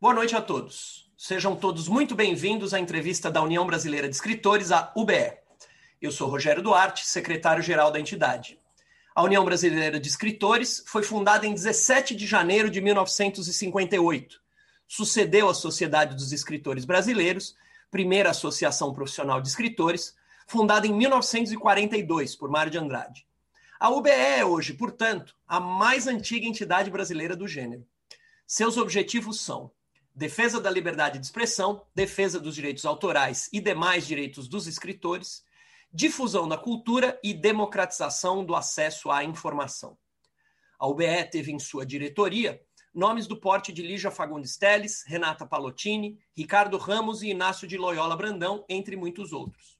Boa noite a todos. Sejam todos muito bem-vindos à entrevista da União Brasileira de Escritores, a UBE. Eu sou Rogério Duarte, secretário-geral da entidade. A União Brasileira de Escritores foi fundada em 17 de janeiro de 1958. Sucedeu a Sociedade dos Escritores Brasileiros, primeira associação profissional de escritores, fundada em 1942 por Mário de Andrade. A UBE é hoje, portanto, a mais antiga entidade brasileira do gênero. Seus objetivos são defesa da liberdade de expressão, defesa dos direitos autorais e demais direitos dos escritores, difusão da cultura e democratização do acesso à informação. A UBE teve em sua diretoria nomes do porte de Lígia Fagundes Teles, Renata Palottini, Ricardo Ramos e Inácio de Loyola Brandão, entre muitos outros.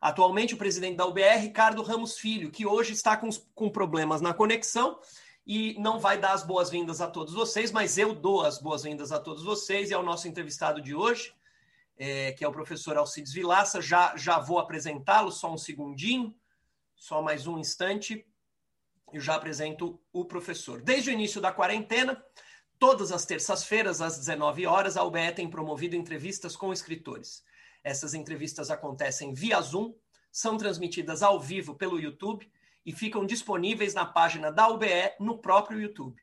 Atualmente, o presidente da UBE é Ricardo Ramos Filho, que hoje está com, com problemas na conexão e não vai dar as boas-vindas a todos vocês, mas eu dou as boas-vindas a todos vocês e ao nosso entrevistado de hoje, é, que é o professor Alcides Vilaça. Já, já vou apresentá-lo, só um segundinho, só mais um instante. Eu já apresento o professor. Desde o início da quarentena, todas as terças-feiras, às 19 horas, a UBE tem promovido entrevistas com escritores. Essas entrevistas acontecem via Zoom, são transmitidas ao vivo pelo YouTube e ficam disponíveis na página da UBE no próprio YouTube,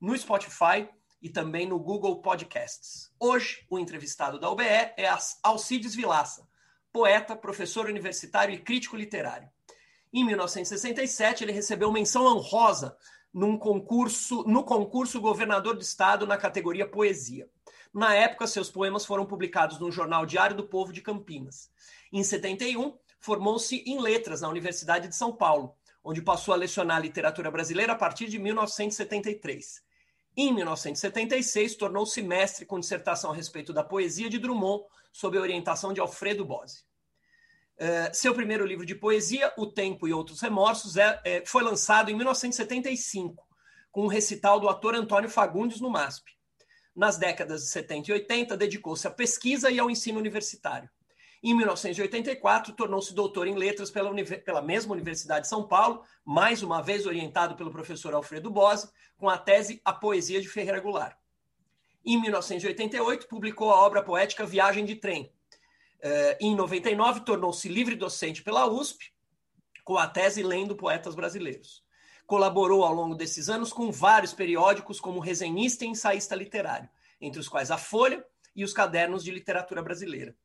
no Spotify e também no Google Podcasts. Hoje, o entrevistado da UBE é Alcides Vilaça, poeta, professor universitário e crítico literário. Em 1967, ele recebeu menção honrosa num concurso, no concurso Governador do Estado na categoria Poesia. Na época, seus poemas foram publicados no Jornal Diário do Povo de Campinas. Em 71, formou-se em letras na Universidade de São Paulo, onde passou a lecionar literatura brasileira a partir de 1973. Em 1976, tornou-se mestre com dissertação a respeito da poesia de Drummond, sob a orientação de Alfredo Bose. Uh, seu primeiro livro de poesia, O Tempo e Outros Remorsos, é, é, foi lançado em 1975, com um recital do ator Antônio Fagundes no MASP. Nas décadas de 70 e 80, dedicou-se à pesquisa e ao ensino universitário. Em 1984, tornou-se doutor em letras pela, pela, mesma Universidade de São Paulo, mais uma vez orientado pelo professor Alfredo Bose, com a tese A Poesia de Ferreira Goulart. Em 1988, publicou a obra poética Viagem de Trem. Uh, em 99, tornou-se livre docente pela USP, com a tese Lendo Poetas Brasileiros. Colaborou ao longo desses anos com vários periódicos como resenhista e ensaísta literário, entre os quais a Folha e os Cadernos de Literatura Brasileira.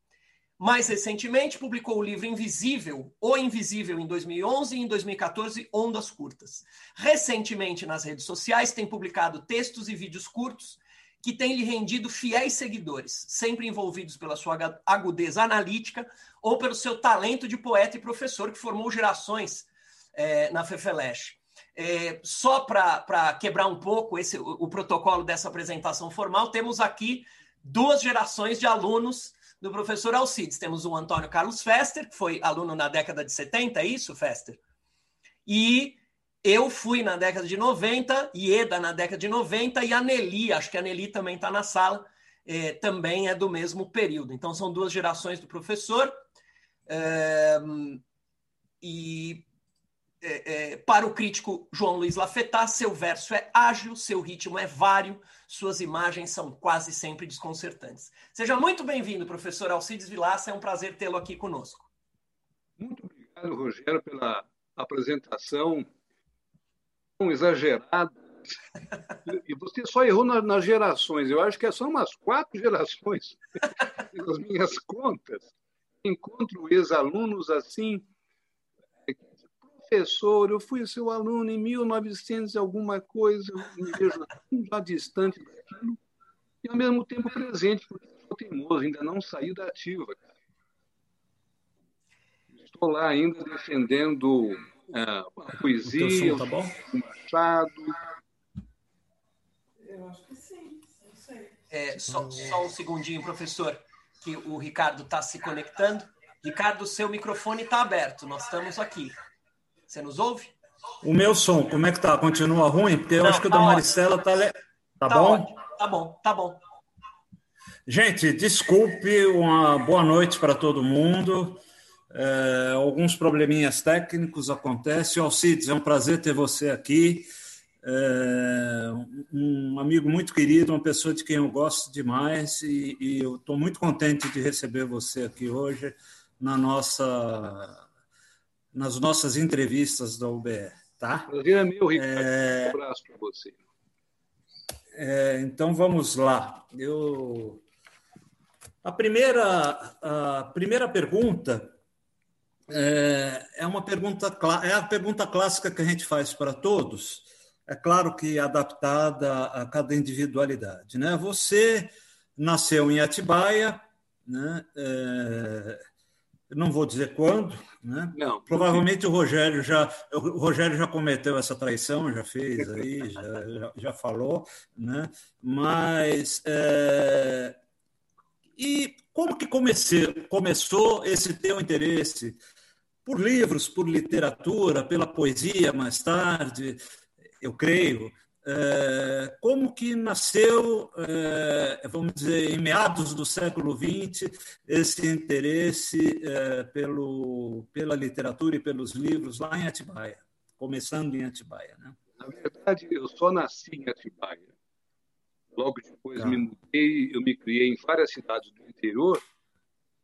Mais recentemente, publicou o livro Invisível, O Invisível, em 2011 e em 2014, Ondas Curtas. Recentemente, nas redes sociais, tem publicado textos e vídeos curtos que têm lhe rendido fiéis seguidores, sempre envolvidos pela sua agudeza analítica ou pelo seu talento de poeta e professor que formou gerações é, na Fefeleche. É, só para quebrar um pouco esse, o, o protocolo dessa apresentação formal, temos aqui duas gerações de alunos do professor Alcides. Temos o Antônio Carlos Fester, que foi aluno na década de 70, é isso, Fester? E eu fui na década de 90, Ieda na década de 90, e a Nelly, acho que a Nelly também está na sala, é, também é do mesmo período. Então, são duas gerações do professor. É, e é, é, para o crítico João Luiz Lafetá, seu verso é ágil, seu ritmo é vário, suas imagens são quase sempre desconcertantes. Seja muito bem-vindo, professor Alcides Vilaça, é um prazer tê-lo aqui conosco. Muito obrigado, Rogério, pela apresentação tão exagerada. E você só errou nas gerações, eu acho que são umas quatro gerações, pelas minhas contas. Encontro ex-alunos assim professor, eu fui seu aluno em 1900 e alguma coisa, eu me vejo já distante daquilo, e ao mesmo tempo presente, porque sou teimoso, ainda não saí da ativa. Estou lá ainda defendendo uh, a poesia, o, tá o Machado. Eu acho que sim, não sei. É, só, só um segundinho, professor, que o Ricardo está se conectando. Ricardo, seu microfone está aberto, nós estamos aqui. Você nos ouve? O meu som, como é que tá? Continua ruim? Porque eu Não, acho que o tá da Maricela tá, le... tá, tá bom? Ótimo. Tá bom, tá bom. Gente, desculpe, uma boa noite para todo mundo. É, alguns probleminhas técnicos acontecem. Alcides, é um prazer ter você aqui. É, um amigo muito querido, uma pessoa de quem eu gosto demais e, e eu estou muito contente de receber você aqui hoje na nossa, nas nossas entrevistas da UBR. Tá? Prazer é meu, Ricardo. É... Um abraço para você. É, então vamos lá. Eu... A, primeira, a primeira pergunta é, é uma pergunta é a pergunta clássica que a gente faz para todos. É claro que adaptada a cada individualidade. Né? Você nasceu em Atibaia, né? É, não vou dizer quando, né? Não, Provavelmente o Rogério já o Rogério já cometeu essa traição, já fez aí, já, já, já falou, né? Mas é... e como que comecei, começou esse teu interesse por livros, por literatura, pela poesia mais tarde, eu creio, como que nasceu, é, vamos dizer, em meados do século XX, esse interesse é, pelo, pela literatura e pelos livros lá em Atibaia, começando em Atibaia? Né? Na verdade, eu só nasci em Atibaia. Logo depois tá. me mudei, eu me criei em várias cidades do interior,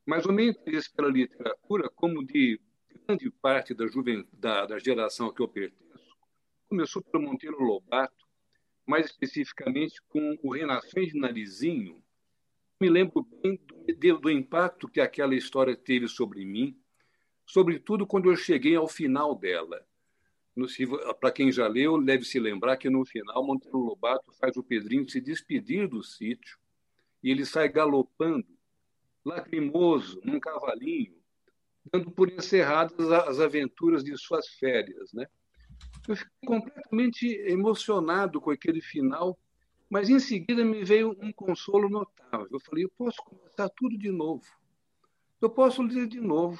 mas o meu interesse pela literatura, como de grande parte da, juven... da, da geração a que eu pertenço, começou pelo Monteiro Lobato, mais especificamente com o Renações de Narizinho, me lembro bem do, do, impacto que aquela história teve sobre mim, sobretudo quando eu cheguei ao final dela. Para quem já leu, deve se lembrar que no final Monteiro Lobato faz o Pedrinho se despedir do sítio e ele sai galopando, lacrimoso, num cavalinho, dando por encerradas as aventuras de suas férias, né? Eu fiquei completamente emocionado com aquele final, mas em seguida me veio um consolo notável. Eu falei, eu posso começar tudo de novo. Eu posso ler de novo.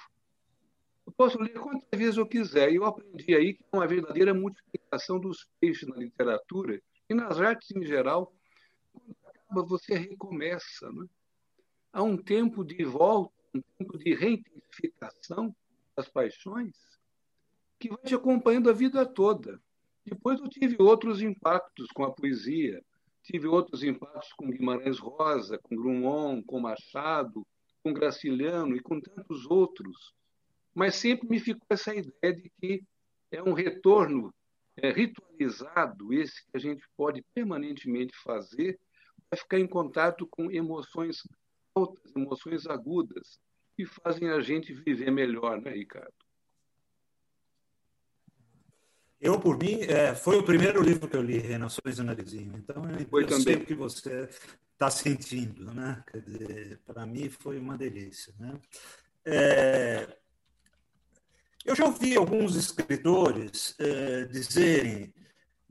Eu posso ler quantas vezes eu quiser. E eu aprendi aí que é uma verdadeira multiplicação dos peixes na literatura e nas artes em geral. Quando acaba, você recomeça. Né? Há um tempo de volta, um tempo de reintensificação das paixões que vai te acompanhando a vida toda. Depois eu tive outros impactos com a poesia, tive outros impactos com Guimarães Rosa, com Drummond, com Machado, com Graciliano e com tantos outros. Mas sempre me ficou essa ideia de que é um retorno é, ritualizado, esse que a gente pode permanentemente fazer, para ficar em contato com emoções altas, emoções agudas, que fazem a gente viver melhor, né, Ricardo? Eu, por mim, é, foi o primeiro livro que eu li, Renações do Narizinho. Então, eu, foi eu também. sei o que você está sentindo. Né? Para mim, foi uma delícia. Né? É, eu já ouvi alguns escritores é, dizerem,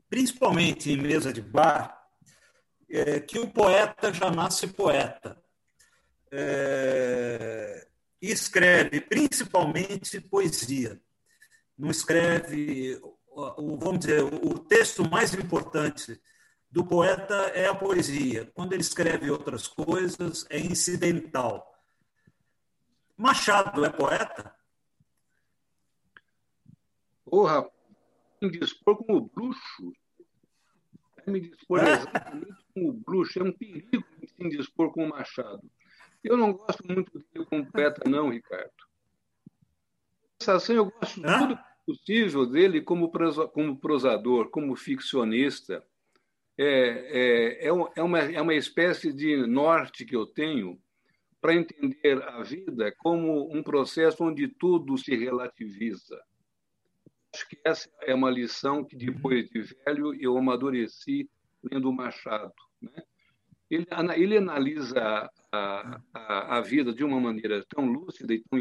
principalmente em mesa de bar, é, que o poeta já nasce poeta. É, e escreve principalmente poesia. Não escreve o, vamos dizer, o texto mais importante do poeta é a poesia. Quando ele escreve outras coisas, é incidental. Machado é poeta? Porra, me dispor como bruxo. Me dispor é? exatamente como bruxo. É um perigo se indispor com o Machado. Eu não gosto muito dele como poeta, não, Ricardo. Sensação, eu gosto de tudo possível dele como, como prosador, como ficcionista. É, é, é, uma, é uma espécie de norte que eu tenho para entender a vida como um processo onde tudo se relativiza. Acho que essa é uma lição que, depois de velho, eu amadureci lendo Machado. Né? Ele, ele analisa a, a, a vida de uma maneira tão lúcida e tão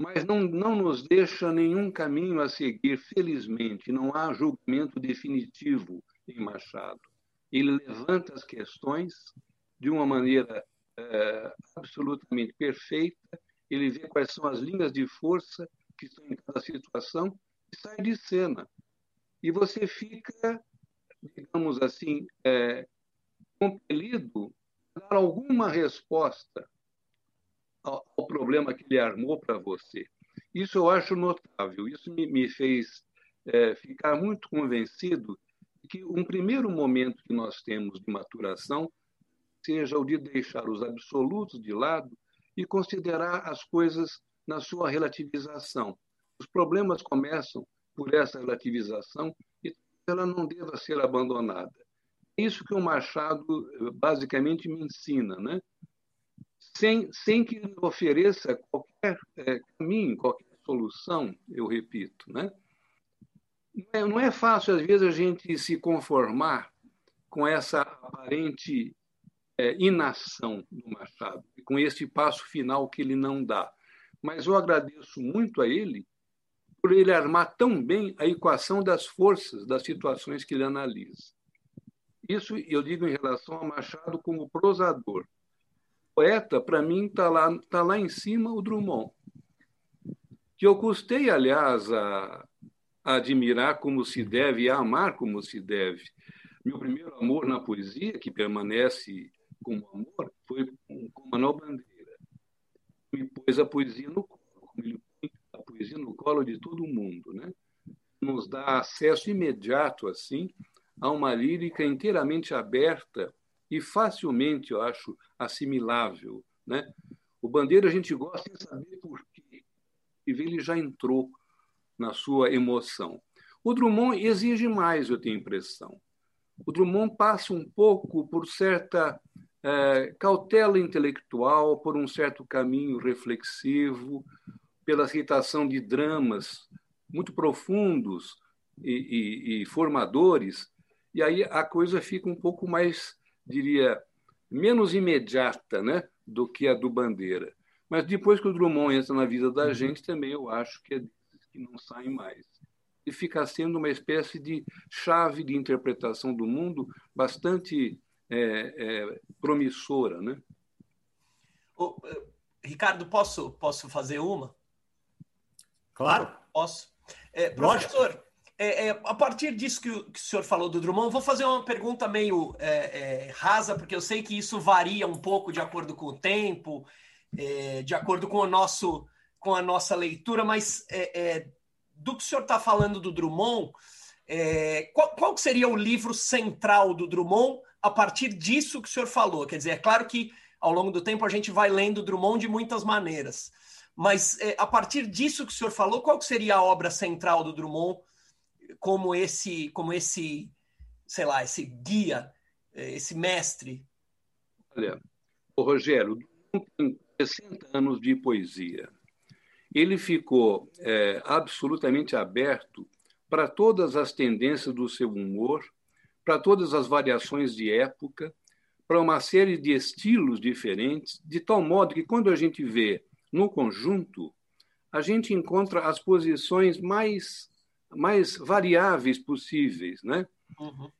mas não, não nos deixa nenhum caminho a seguir, felizmente. Não há julgamento definitivo em Machado. Ele levanta as questões de uma maneira é, absolutamente perfeita, ele vê quais são as linhas de força que estão em cada situação e sai de cena. E você fica, digamos assim, é, compelido a dar alguma resposta ao, ao problema que ele armou para você. Isso eu acho notável. Isso me, me fez é, ficar muito convencido que um primeiro momento que nós temos de maturação seja o de deixar os absolutos de lado e considerar as coisas na sua relativização. Os problemas começam por essa relativização e ela não deva ser abandonada. É isso que o Machado basicamente me ensina, né? Sem, sem que ofereça qualquer é, caminho, qualquer solução, eu repito. Né? Não, é, não é fácil, às vezes, a gente se conformar com essa aparente é, inação do Machado, com esse passo final que ele não dá. Mas eu agradeço muito a ele por ele armar tão bem a equação das forças das situações que ele analisa. Isso eu digo em relação a Machado como prosador poeta, para mim, está lá, tá lá em cima o Drummond. Que eu custei, aliás, a, a admirar como se deve e a amar como se deve. Meu primeiro amor na poesia, que permanece como amor, foi com Manuel Bandeira. Me pôs a poesia no colo, ele põe a poesia no colo de todo mundo. Né? Nos dá acesso imediato, assim, a uma lírica inteiramente aberta e facilmente, eu acho, assimilável. Né? O Bandeira a gente gosta de saber por quê. E ele já entrou na sua emoção. O Drummond exige mais, eu tenho impressão. O Drummond passa um pouco por certa é, cautela intelectual, por um certo caminho reflexivo, pela citação de dramas muito profundos e, e, e formadores, e aí a coisa fica um pouco mais diria, menos imediata né, do que a do Bandeira. Mas depois que o Drummond entra na vida da uhum. gente, também eu acho que é desses que não saem mais. E fica sendo uma espécie de chave de interpretação do mundo bastante é, é, promissora. Né? Ô, Ricardo, posso, posso fazer uma? Claro. Posso. É, professor, é, é, a partir disso que o, que o, senhor falou do Drummond, vou fazer uma pergunta meio é, é rasa, porque eu sei que isso varia um pouco de acordo com o tempo, é, de acordo com, o nosso, com a nossa leitura, mas é, do que o senhor está falando do Drummond, qual, qual seria o livro central do Drummond a partir disso que o senhor falou? Quer dizer, é claro que ao longo do tempo a gente vai lendo Drummond de muitas maneiras, mas a partir disso que o senhor falou, qual seria a obra central do Drummond? Como esse, como esse, sei lá, esse guia, eh, esse mestre? Olha, o Rogério tem 60 anos de poesia. Ele ficou é, absolutamente aberto para todas as tendências do seu humor, para todas as variações de época, para uma série de estilos diferentes, de tal modo que quando a gente vê no conjunto, a gente encontra as posições mais mais variáveis possíveis, né? Uhum.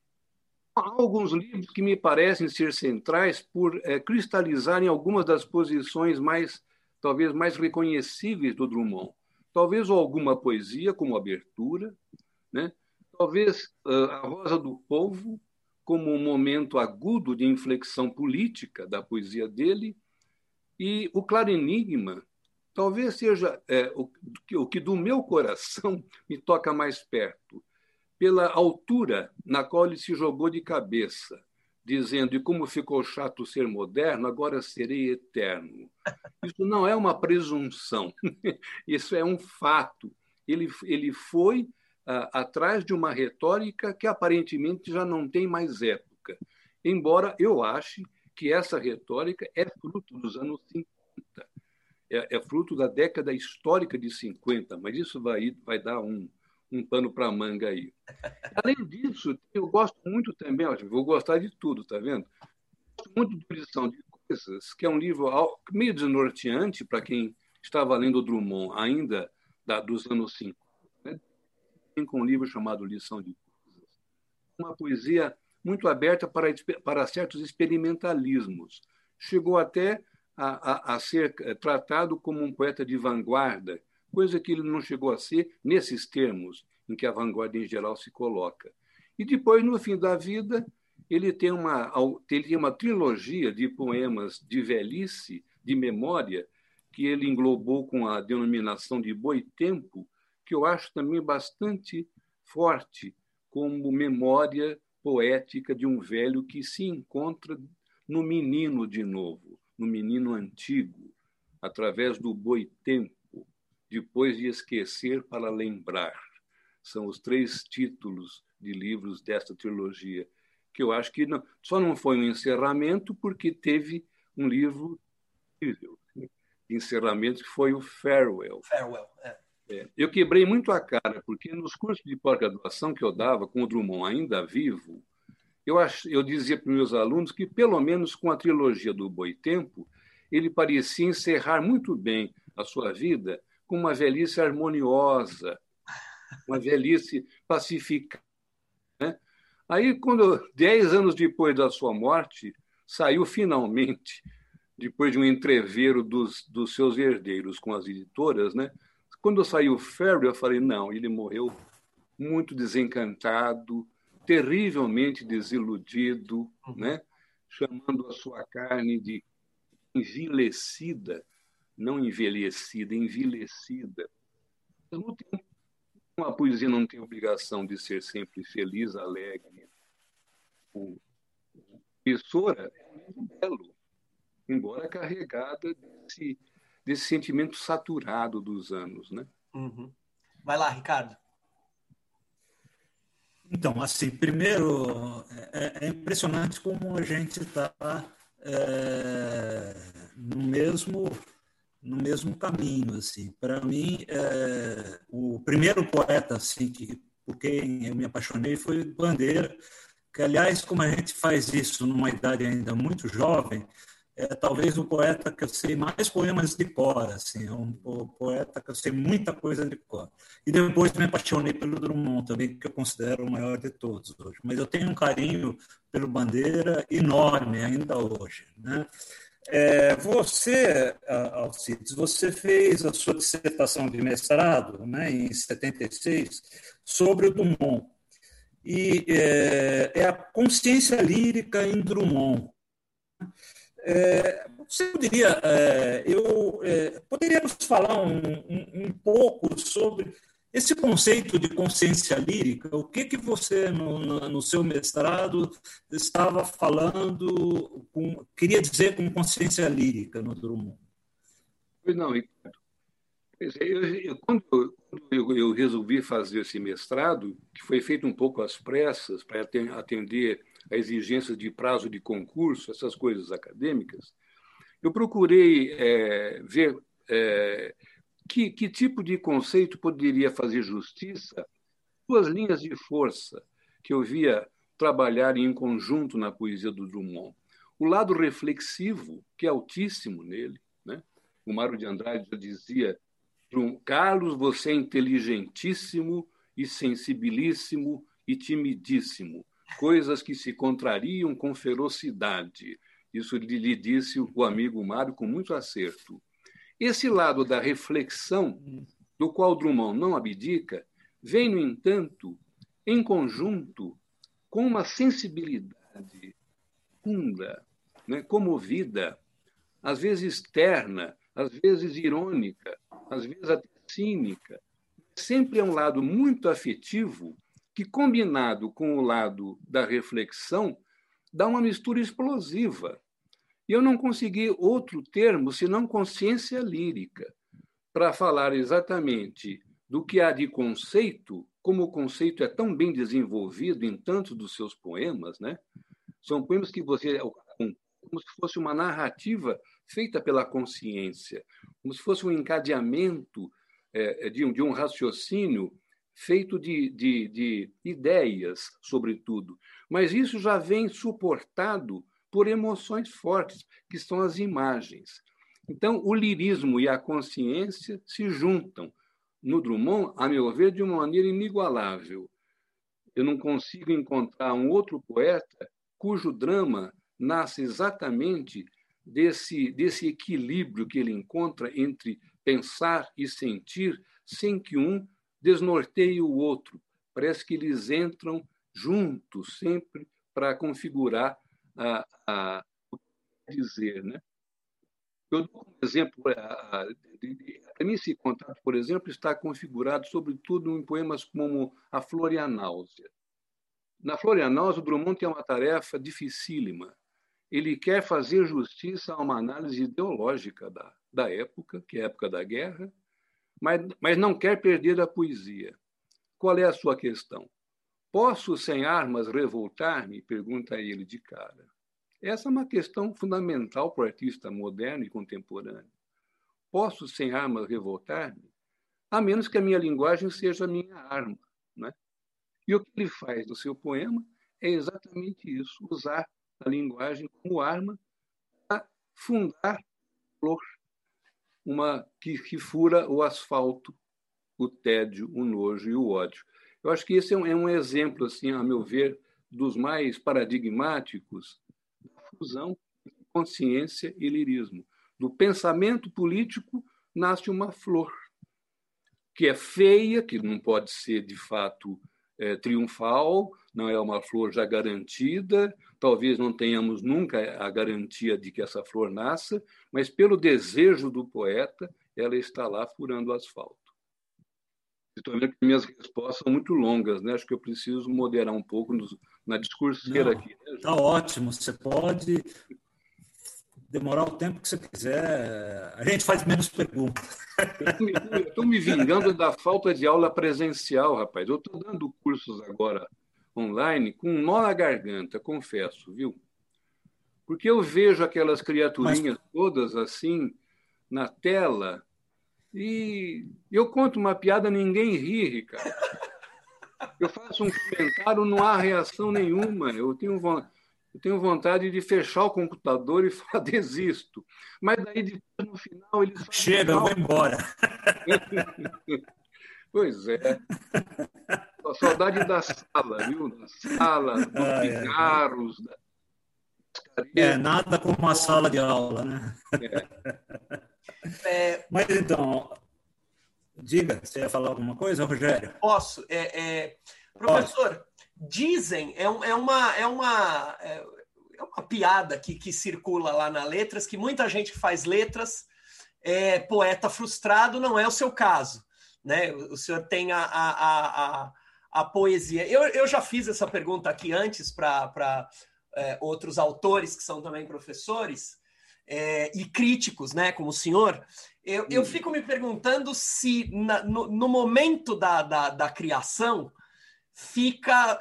Há alguns livros que me parecem ser centrais por é, cristalizarem algumas das posições mais, talvez, mais reconhecíveis do Drummond. Talvez alguma poesia, como Abertura, né? talvez uh, A Rosa do Povo, como um momento agudo de inflexão política da poesia dele, e O Claro Enigma, talvez seja é, o, o que do meu coração me toca mais perto, pela altura na qual ele se jogou de cabeça, dizendo: e como ficou chato ser moderno, agora serei eterno. Isso não é uma presunção, isso é um fato. Ele, ele foi ah, atrás de uma retórica que aparentemente já não tem mais época, embora eu ache que essa retórica é fruto dos anos 50 é, é, fruto da década histórica de 50, mas isso vai, vai dar um, um pano para manga aí. Além disso, eu gosto muito também, ó, vou gostar de tudo, tá vendo? Gosto muito de Lição de Coisas, que é um livro meio desnorteante para quem estava lendo Drummond ainda da, dos anos 50. Né? Tem um livro chamado Lição de Coisas. Uma poesia muito aberta para, para certos experimentalismos. Chegou até a, a, a ser eh, tratado como um poeta de vanguarda, coisa que ele não chegou a ser nesses termos em que a vanguarda em geral se coloca. E depois, no fim da vida, ele tem uma, ele tem uma trilogia de poemas de velhice, de memória, que ele englobou com a denominação de Boi Tempo, que eu acho também bastante forte como memória poética de um velho que se encontra no menino de novo, no menino antigo, através do boitempo, depois de esquecer para lembrar. São os três títulos de livros desta trilogia, que eu acho que não, só não foi um encerramento porque teve um livro incrível de encerramento que foi o Farewell. Farewell, é. É, eu quebrei muito a cara, porque nos cursos de pós-graduação que eu dava com o Drummond ainda vivo, eu, ach, eu dizia para os meus alunos que, pelo menos com a trilogia do Boitempo, ele parecia encerrar muito bem a sua vida com uma velhice harmoniosa, uma velhice pacificada. Né? Aí, quando, dez anos depois da sua morte, saiu finalmente, depois de um entreveiro dos, dos seus herdeiros com as editoras, né? Quando saiu Ferry, eu falei, não, ele morreu muito desencantado, terrivelmente desiludido, uhum. né? chamando a sua carne de envilecida, não envelhecida, envilecida. Ao tempo, uma poesia não tem obrigação de ser sempre feliz, alegre. O Pessoa é livro belo, embora carregada desse desse sentimento saturado dos anos, né? Uhum. Vai lá, Ricardo. Então, assim, primeiro, é, é impressionante como a gente está é, no mesmo no mesmo caminho, assim. Para mim, é, o primeiro poeta, assim, que por quem eu me apaixonei foi Bandeira, que aliás, como a gente faz isso numa idade ainda muito jovem, é talvez o poeta que eu sei mais poemas de cor, assim, é um poeta que eu sei muita coisa de cor. E depois me apaixonei pelo Drummond também, que eu considero o maior de todos hoje. Mas eu tenho um carinho pelo Bandeira enorme ainda hoje, né? É, você, Alcides, você fez a sua dissertação de mestrado, né, em 76, sobre o Drummond. E é, é a consciência lírica em Drummond. É, você poderia, é, eu é, poderíamos falar um, um, um, pouco sobre esse conceito de consciência lírica? O que que você no, no seu mestrado estava falando, com, queria dizer com consciência lírica no Drummond? Não, Ricardo. Eu, eu, quando eu, eu resolvi fazer esse mestrado, que foi feito um pouco às pressas para atender a exigência de prazo de concurso, essas coisas acadêmicas, eu procurei é, ver é, que, que tipo de conceito poderia fazer justiça duas linhas de força que eu via trabalhar em conjunto na poesia do Drummond. O lado reflexivo, que é altíssimo nele. Né? O Mário de Andrade já dizia: Carlos, você é inteligentíssimo e sensibilíssimo e timidíssimo coisas que se contrariam com ferocidade. Isso lhe disse o amigo Mário com muito acerto. Esse lado da reflexão, do qual Drummond não abdica, vem, no entanto, em conjunto com uma sensibilidade funda, né, comovida, às vezes terna, às vezes irônica, às vezes até cínica. Sempre é um lado muito afetivo que, combinado com o lado da reflexão, dá uma mistura explosiva. E eu não consegui outro termo senão consciência lírica, para falar exatamente do que há de conceito, como o conceito é tão bem desenvolvido em tantos dos seus poemas, né? São poemas que você como se fosse uma narrativa feita pela consciência, como se fosse um encadeamento é, de, um, de um raciocínio feito de, de, de ideias, sobretudo. Mas isso já vem suportado por emoções fortes, que são as imagens. Então, o lirismo e a consciência se juntam no Drummond, a meu ver, de uma maneira inigualável. Eu não consigo encontrar um outro poeta cujo drama nasce exatamente desse, desse equilíbrio que ele encontra entre pensar e sentir, sem que um desnorteia o outro. Parece que eles entram juntos sempre para configurar a, a, o que dizer. Né? Eu dou um exemplo, a, a, esse contato, por exemplo, está configurado sobretudo em poemas como A Flor e a Náusea. na Florianópolis, o Drummond tem uma tarefa dificílima. Ele quer fazer justiça a uma análise ideológica da, da época, que é a época da guerra, mas, mas não quer perder a poesia. Qual é a sua questão? Posso, sem armas, revoltar-me? Pergunta ele de cara. Essa é uma questão fundamental para o artista moderno e contemporâneo. Posso, sem armas, revoltar-me? A menos que a minha linguagem seja a minha arma. Né? E o que ele faz no seu poema é exatamente isso: usar a linguagem como arma para fundar flor, uma que, que fura o asfalto, o tédio, o nojo e o ódio. Eu acho que esse é um, é um exemplo, assim, a meu ver, dos mais paradigmáticos da fusão consciência e lirismo. Do pensamento político nasce uma flor, que é feia, que não pode ser de fato é, triunfal, não é uma flor já garantida, talvez não tenhamos nunca a garantia de que essa flor nasça, mas pelo desejo do poeta, ela está lá furando o asfalto. Estou vendo que minhas respostas são muito longas, né? Acho que eu preciso moderar um pouco no, na discurseira aqui. Está né, ótimo, você pode demorar o tempo que você quiser. A gente faz menos perguntas. Estou me, me vingando da falta de aula presencial, rapaz. Eu estou dando cursos agora online com um nó na garganta, confesso, viu? Porque eu vejo aquelas criaturinhas Mas... todas assim na tela e eu conto uma piada, ninguém ri, Ricardo. Eu faço um comentário, não há reação nenhuma. Eu tenho vontade eu tenho vontade de fechar o computador e falar desisto. Mas daí depois, no final, eles Chega, eu vou embora. pois é. A saudade da sala, viu? Da sala, dos ah, cigarros. É. Da... É, nada como uma sala de aula, né? É. é. Mas então, diga, você ia falar alguma coisa, Rogério? Posso. É, é... Professor, Dizem, é, é uma, é, uma, é, é uma piada que, que circula lá na Letras, que muita gente faz letras é poeta frustrado, não é o seu caso. Né? O senhor tem a, a, a, a poesia. Eu, eu já fiz essa pergunta aqui antes para é, outros autores que são também professores é, e críticos, né, como o senhor. Eu, eu fico me perguntando se na, no, no, momento da, da, da criação fica.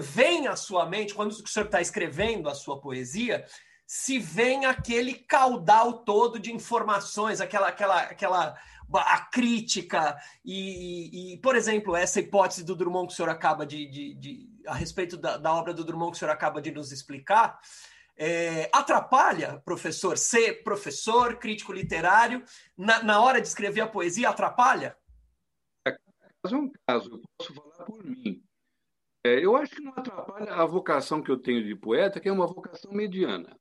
Vem à sua mente, quando o senhor está escrevendo a sua poesia, se vem aquele caudal todo de informações, aquela, aquela, aquela a crítica e, e, por exemplo, essa hipótese do Drummond que o senhor acaba de, de, de a respeito da, da, obra do Drummond que o senhor acaba de nos explicar, é, atrapalha, professor, ser professor, crítico literário, na, na hora de escrever a poesia, atrapalha? É um caso, eu posso falar por mim. É, eu acho que não atrapalha a vocação que eu tenho de poeta, que é uma vocação mediana.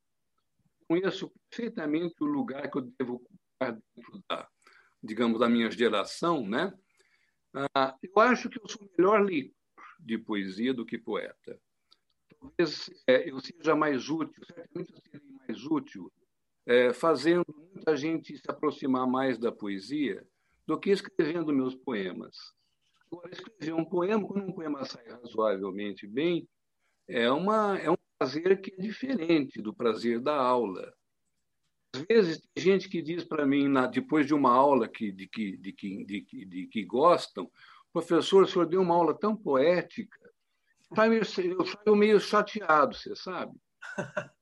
Conheço perfeitamente o lugar que eu devo ocupar dentro da, digamos, da minha geração, né? Ah, eu acho que eu sou melhor leitor de poesia do que poeta. Talvez é, eu seja mais útil, certamente eu serei mais útil, é, fazendo muita gente se aproximar mais da poesia do que escrevendo meus poemas. Agora, escrever um poema, quando um poema sai razoavelmente bem, é, uma, é um prazer que é diferente do prazer da aula. Às vezes, tem gente que diz para mim, na, depois de uma aula que, de, que, de, que, de, de, de que gostam, professor, o senhor deu uma aula tão poética, eu saio meio chateado, você sabe?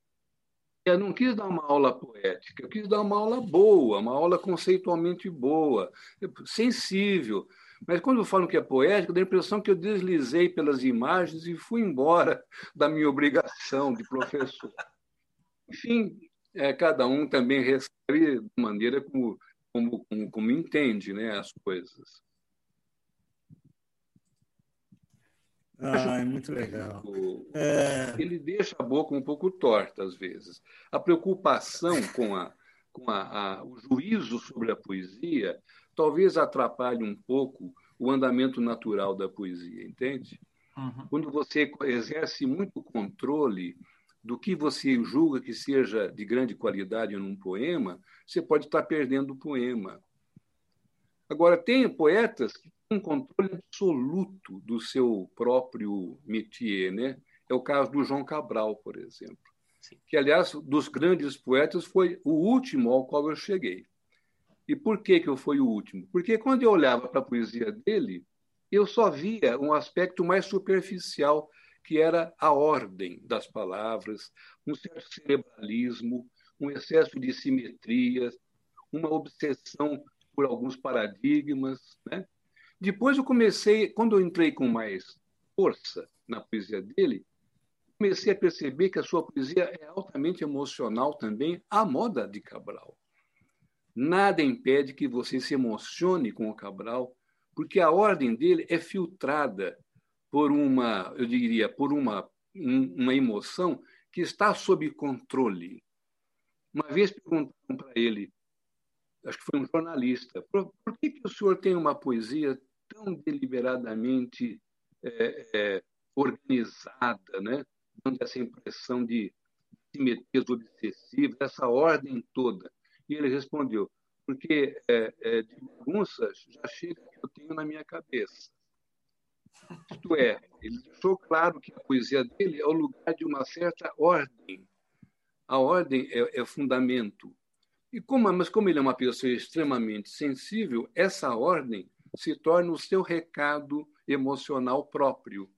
Eu não quis dar uma aula poética, eu quis dar uma aula boa, uma aula conceitualmente boa, sensível. Mas quando falam que é poético, dá a impressão que eu deslizei pelas imagens e fui embora da minha obrigação de professor. Enfim, é, cada um também recebe de maneira como, como, como, como entende né, as coisas. Ah, é muito legal. É... Ele deixa a boca um pouco torta, às vezes. A preocupação com, a, com a, a, o juízo sobre a poesia talvez atrapalhe um pouco o andamento natural da poesia, entende? Uhum. Quando você exerce muito controle do que você julga que seja de grande qualidade num poema, você pode estar perdendo o poema. Agora, tem poetas que um controle absoluto do seu próprio métier, né? É o caso do João Cabral, por exemplo, Sim. que aliás dos grandes poetas foi o último ao qual eu cheguei. E por que que eu fui o último? Porque quando eu olhava para a poesia dele, eu só via um aspecto mais superficial, que era a ordem das palavras, um certo cerebralismo, um excesso de simetria, uma obsessão por alguns paradigmas. Né? Depois eu comecei, quando eu entrei com mais força na poesia dele, comecei a perceber que a sua poesia é altamente emocional também, à moda de Cabral. Nada impede que você se emocione com o Cabral, porque a ordem dele é filtrada por uma, eu diria, por uma, uma emoção que está sob controle. Uma vez perguntaram para ele, acho que foi um jornalista, por, que, que o senhor tem uma poesia tão deliberadamente é, é, organizada, né? dando essa impressão de simetrias obsessivas, essa ordem toda? E ele respondeu, porque é, de bagunças já chega que eu tenho na minha cabeça. Isto é, ele deixou claro que a poesia dele é o lugar de uma certa ordem. A ordem é, é fundamento. E como, mas como ele é uma pessoa extremamente sensível, essa ordem se torna o seu recado emocional próprio.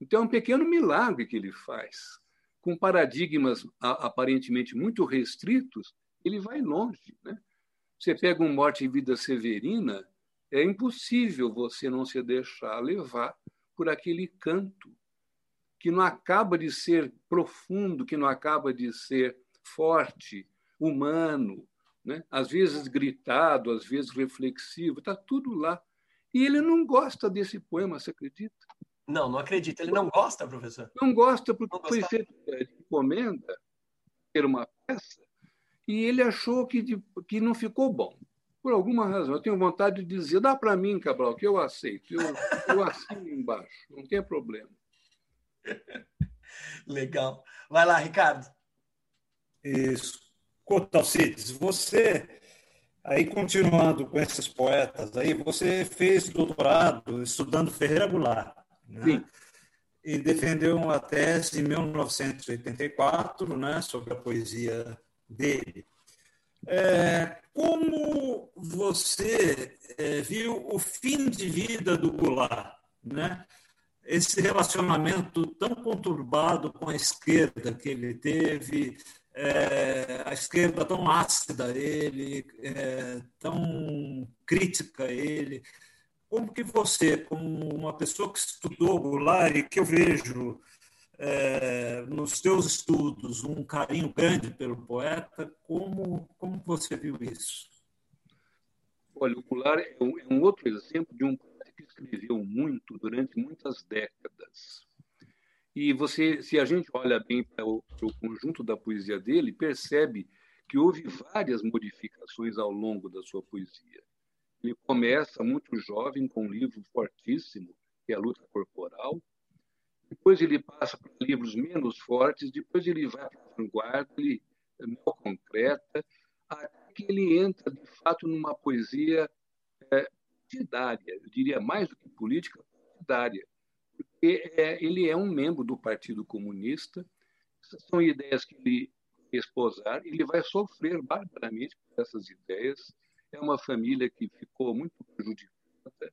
Então é um pequeno milagre que ele faz. Com paradigmas aparentemente muito restritos, ele vai longe. Né? Você pega um Morte e Vida Severina, é impossível você não se deixar levar por aquele canto que não acaba de ser profundo, que não acaba de ser forte, humano, né? às vezes gritado, às vezes reflexivo, está tudo lá. E ele não gosta desse poema, você acredita? Não, não acredito. Ele não gosta, professor? Não gosta, porque não foi feito encomenda, ter uma peça, e ele achou que, que não ficou bom por alguma razão. Eu tenho vontade de dizer, dá para mim, Cabral, que eu aceito. Eu, eu assino embaixo, não tem problema. Legal. Vai lá, Ricardo. Isso. Cotalcides, você, aí continuando com esses poetas, aí você fez doutorado estudando Ferreira Goulart. Né? Sim. E defendeu uma tese em 1984 né, sobre a poesia dele. É, como você é, viu o fim de vida do Goulart, né? esse relacionamento tão conturbado com a esquerda que ele teve, é, a esquerda tão ácida ele, é, tão crítica ele. Como que você, como uma pessoa que estudou Goulart e que eu vejo é, nos teus estudos um carinho grande pelo poeta, como, como você viu isso? Olha, o Goulart é um, é um outro exemplo de um poeta que escreveu muito durante muitas décadas. E você, se a gente olha bem para o, conjunto da poesia dele, percebe que houve várias modificações ao longo da sua poesia. Ele começa muito jovem com um livro fortíssimo, que é a Luta Corporal, depois ele passa para livros menos fortes, depois ele vai para a vanguarda, ele é mal concreta, até que ele entra, de fato, numa poesia é, partidária, eu diria mais do que política, partidária, porque é, ele é um membro do Partido Comunista, são ideias que ele esposar, ele vai sofrer barbaramente por essas ideias, é uma família que ficou muito prejudicada,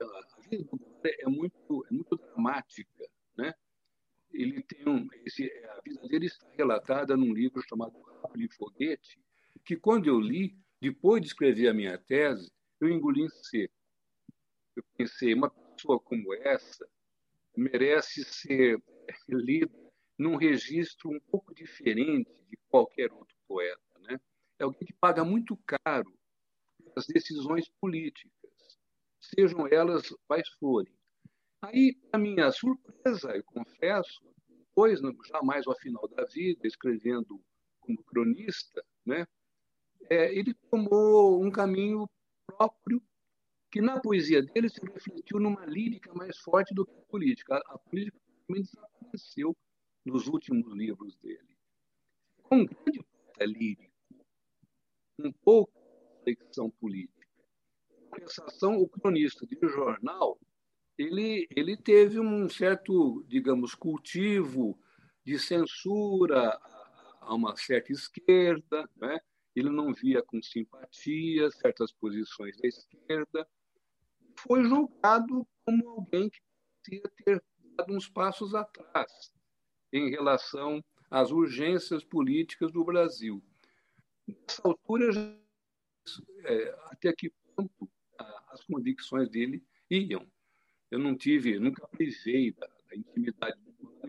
a vida é muito, é muito dramática. Né? Ele tem um, esse, a vida dele está relatada num livro chamado Rápido e Foguete, que quando eu li, depois de escrever a minha tese, eu engoli em seco. Eu pensei, uma pessoa como essa merece ser lida num registro um pouco diferente de qualquer outro poeta. Né? É alguém que paga muito caro as decisões políticas sejam elas quais forem. Aí, para minha surpresa, eu confesso, depois, já mais ao final da vida, escrevendo como cronista, né, é, ele tomou um caminho próprio que na poesia dele se refletiu numa lírica mais forte do que a política. A, a política também desapareceu nos últimos livros dele. Um grande poeta lírico, um pouco reflexão política compensação, o cronista de jornal ele, ele teve um certo, digamos, cultivo de censura a uma certa esquerda, né? ele não via com simpatia certas posições da esquerda, foi julgado como alguém que podia ter dado uns passos atrás em relação às urgências políticas do Brasil. Nessa altura, é, até que ponto as convicções dele iam. Eu não tive, nunca privei da, da intimidade,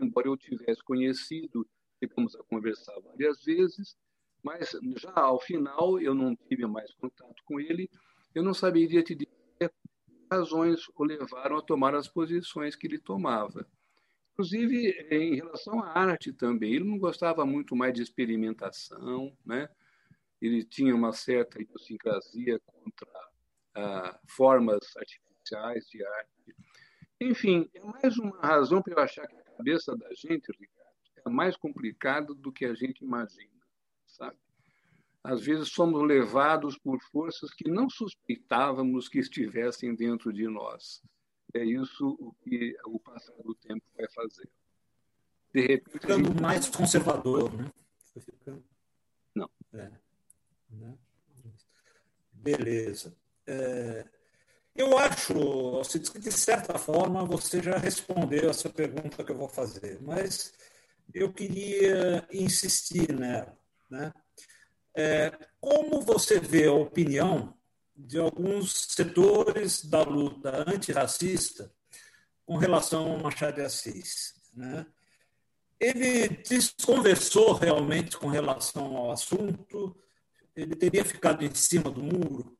embora eu tivesse conhecido, ficamos a conversar várias vezes, mas já ao final eu não tive mais contato com ele, eu não saberia te dizer razões o levaram a tomar as posições que ele tomava. Inclusive, em relação à arte também, ele não gostava muito mais de experimentação, né? ele tinha uma certa idiosincrasia contra ah, formas artificiais de arte. Enfim, é mais uma razão para eu achar que a cabeça da gente, Ricardo, é mais complicada do que a gente imagina, sabe? Às vezes somos levados por forças que não suspeitávamos que estivessem dentro de nós. É isso o que o passar do tempo vai fazer. De repente, ficando gente... mais conservador, né? Não. É. Né? Beleza. É, eu acho, de certa forma, você já respondeu essa pergunta que eu vou fazer, mas eu queria insistir nela. Né? É, como você vê a opinião de alguns setores da luta antirracista com relação ao Machado de Assis? Né? Ele desconversou realmente com relação ao assunto? ele teria ficado em cima do muro?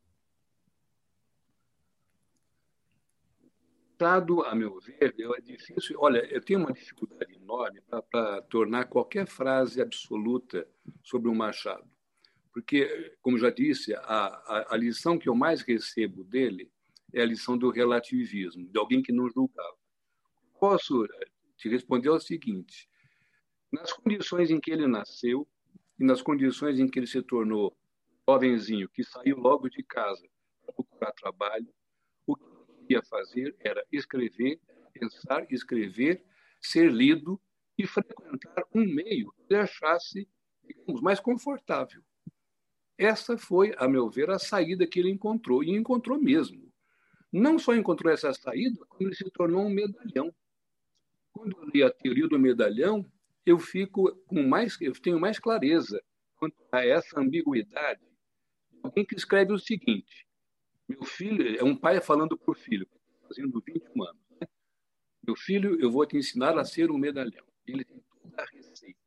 Estado, a meu ver, é difícil. Olha, eu tenho uma dificuldade enorme para tornar qualquer frase absoluta sobre o Machado. Porque, como já disse, a, a, a, lição que eu mais recebo dele é a lição do relativismo, de alguém que não julgava. Posso te responder o seguinte: nas condições em que ele nasceu e nas condições em que ele se tornou jovenzinho que saiu logo de casa para procurar trabalho, ia fazer era escrever, pensar, escrever, ser lido e frequentar um meio que achasse digamos, mais confortável. Essa foi, a meu ver, a saída que ele encontrou, e encontrou mesmo. Não só encontrou essa saída, ele se tornou um medalhão. Quando eu li a teoria do medalhão, eu fico com mais, eu tenho mais clareza quanto a essa ambiguidade alguém que escreve o seguinte: meu filho, é um pai falando o filho, fazendo 21 anos. Né? Meu filho, eu vou te ensinar a ser um medalhão. Ele tem toda a receita.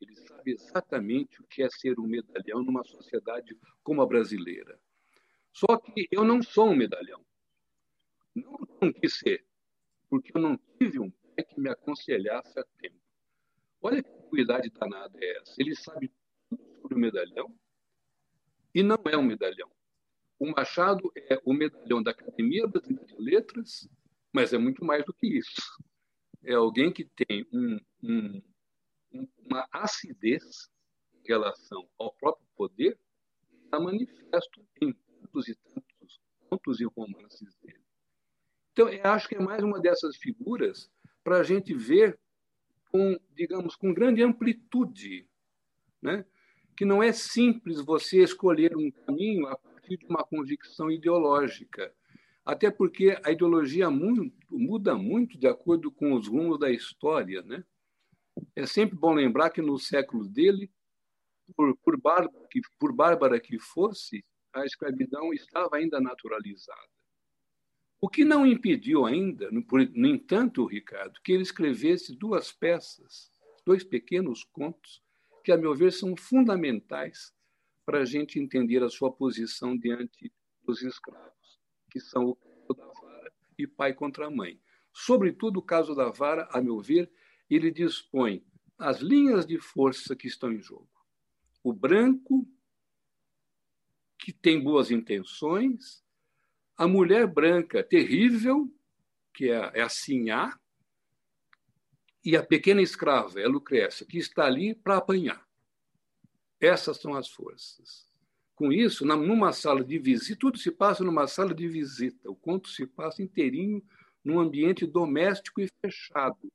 Ele sabe exatamente o que é ser um medalhão numa sociedade como a brasileira. Só que eu não sou um medalhão. Não não quis ser, porque eu não tive um pai que me aconselhasse a tempo. Olha que cuidado danada é essa. Ele sabe tudo sobre o medalhão, e não é um medalhão. O Machado é o medalhão da Academia Brasileira de Letras, mas é muito mais do que isso. É alguém que tem um, um, uma acidez em relação ao próprio poder está manifesto em tantos e tantos contos e romances dele. Então, eu acho que é mais uma dessas figuras para a gente ver com, digamos, com grande amplitude, né? que não é simples você escolher um caminho a partir de uma convicção ideológica. Até porque a ideologia muito, muda muito de acordo com os rumos da história. Né? É sempre bom lembrar que no século dele, por, por, bárbara, que, por bárbara que fosse, a escravidão estava ainda naturalizada. O que não impediu ainda, no, entanto, Ricardo, que ele escrevesse duas peças, dois pequenos contos, que, a meu ver, são fundamentais para a gente entender a sua posição diante dos escravos, que são o caso da vara e pai contra mãe. Sobretudo o caso da vara, a meu ver, ele dispõe as linhas de força que estão em jogo. O branco, que tem boas intenções, a mulher branca terrível, que é, é a Sinhá, e a pequena escrava, é Lucrécia, que está ali para apanhar. Essas são as forças. com isso, numa sala de visita, tudo se passa numa sala de visita, o conto se passa inteirinho num ambiente doméstico e fechado.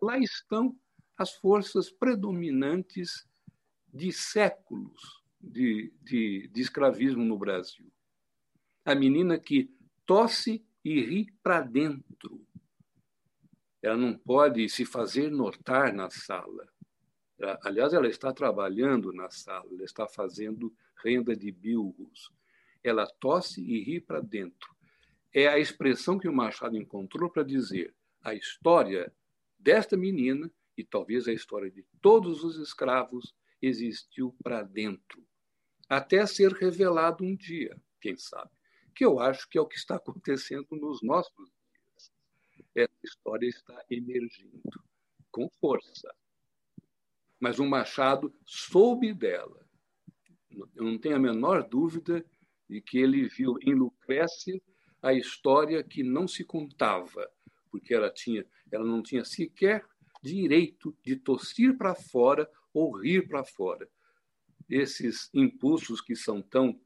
Lá estão as forças predominantes de séculos de, de, de escravismo no Brasil. A menina que tosse e ri para dentro. Ela não pode se fazer notar na sala. Aliás, ela está trabalhando na sala, ela está fazendo renda de bilros. Ela tosse e ri para dentro. É a expressão que o Machado encontrou para dizer a história desta menina e talvez a história de todos os escravos existiu para dentro, até ser revelado um dia, quem sabe. Que eu acho que é o que está acontecendo nos nossos dias. Essa história está emergindo com força mas o Machado soube dela. Eu não tenho a menor dúvida de que ele viu em Lucrécia a história que não se contava, porque ela, tinha, ela não tinha sequer direito de tossir para fora ou rir para fora. Esses impulsos que são tão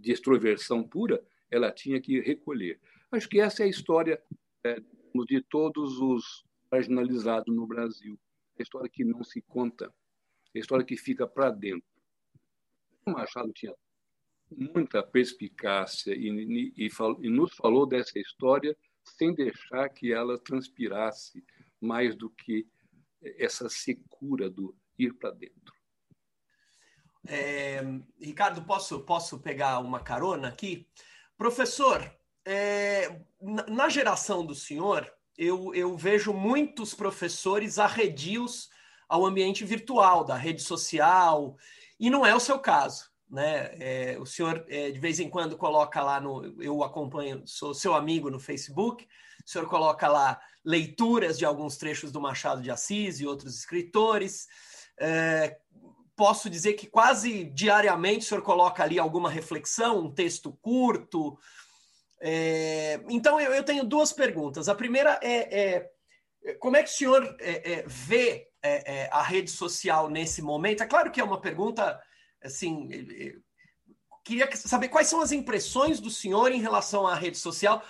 de extroversão pura, ela tinha que recolher. Acho que essa é a história é, de todos os marginalizados no Brasil a história que não se conta, a história que fica para dentro. O Machado tinha muita perspicácia e, e, e, nos falou dessa história sem deixar que ela transpirasse mais do que essa secura do ir para dentro. É, Ricardo, posso, posso pegar uma carona aqui? Professor, é, na geração do senhor, eu, eu vejo muitos professores arredios ao ambiente virtual, da rede social, e não é o seu caso. Né? É, o senhor é, de vez em quando coloca lá no. Eu acompanho, sou seu amigo no Facebook, o senhor coloca lá leituras de alguns trechos do Machado de Assis e outros escritores. É, posso dizer que quase diariamente o senhor coloca ali alguma reflexão, um texto curto, é, então, eu, eu, tenho duas perguntas. A primeira é, é como é que o senhor é, é vê é, é, a rede social nesse momento? É claro que é uma pergunta, assim, queria saber quais são as impressões do senhor em relação à rede social,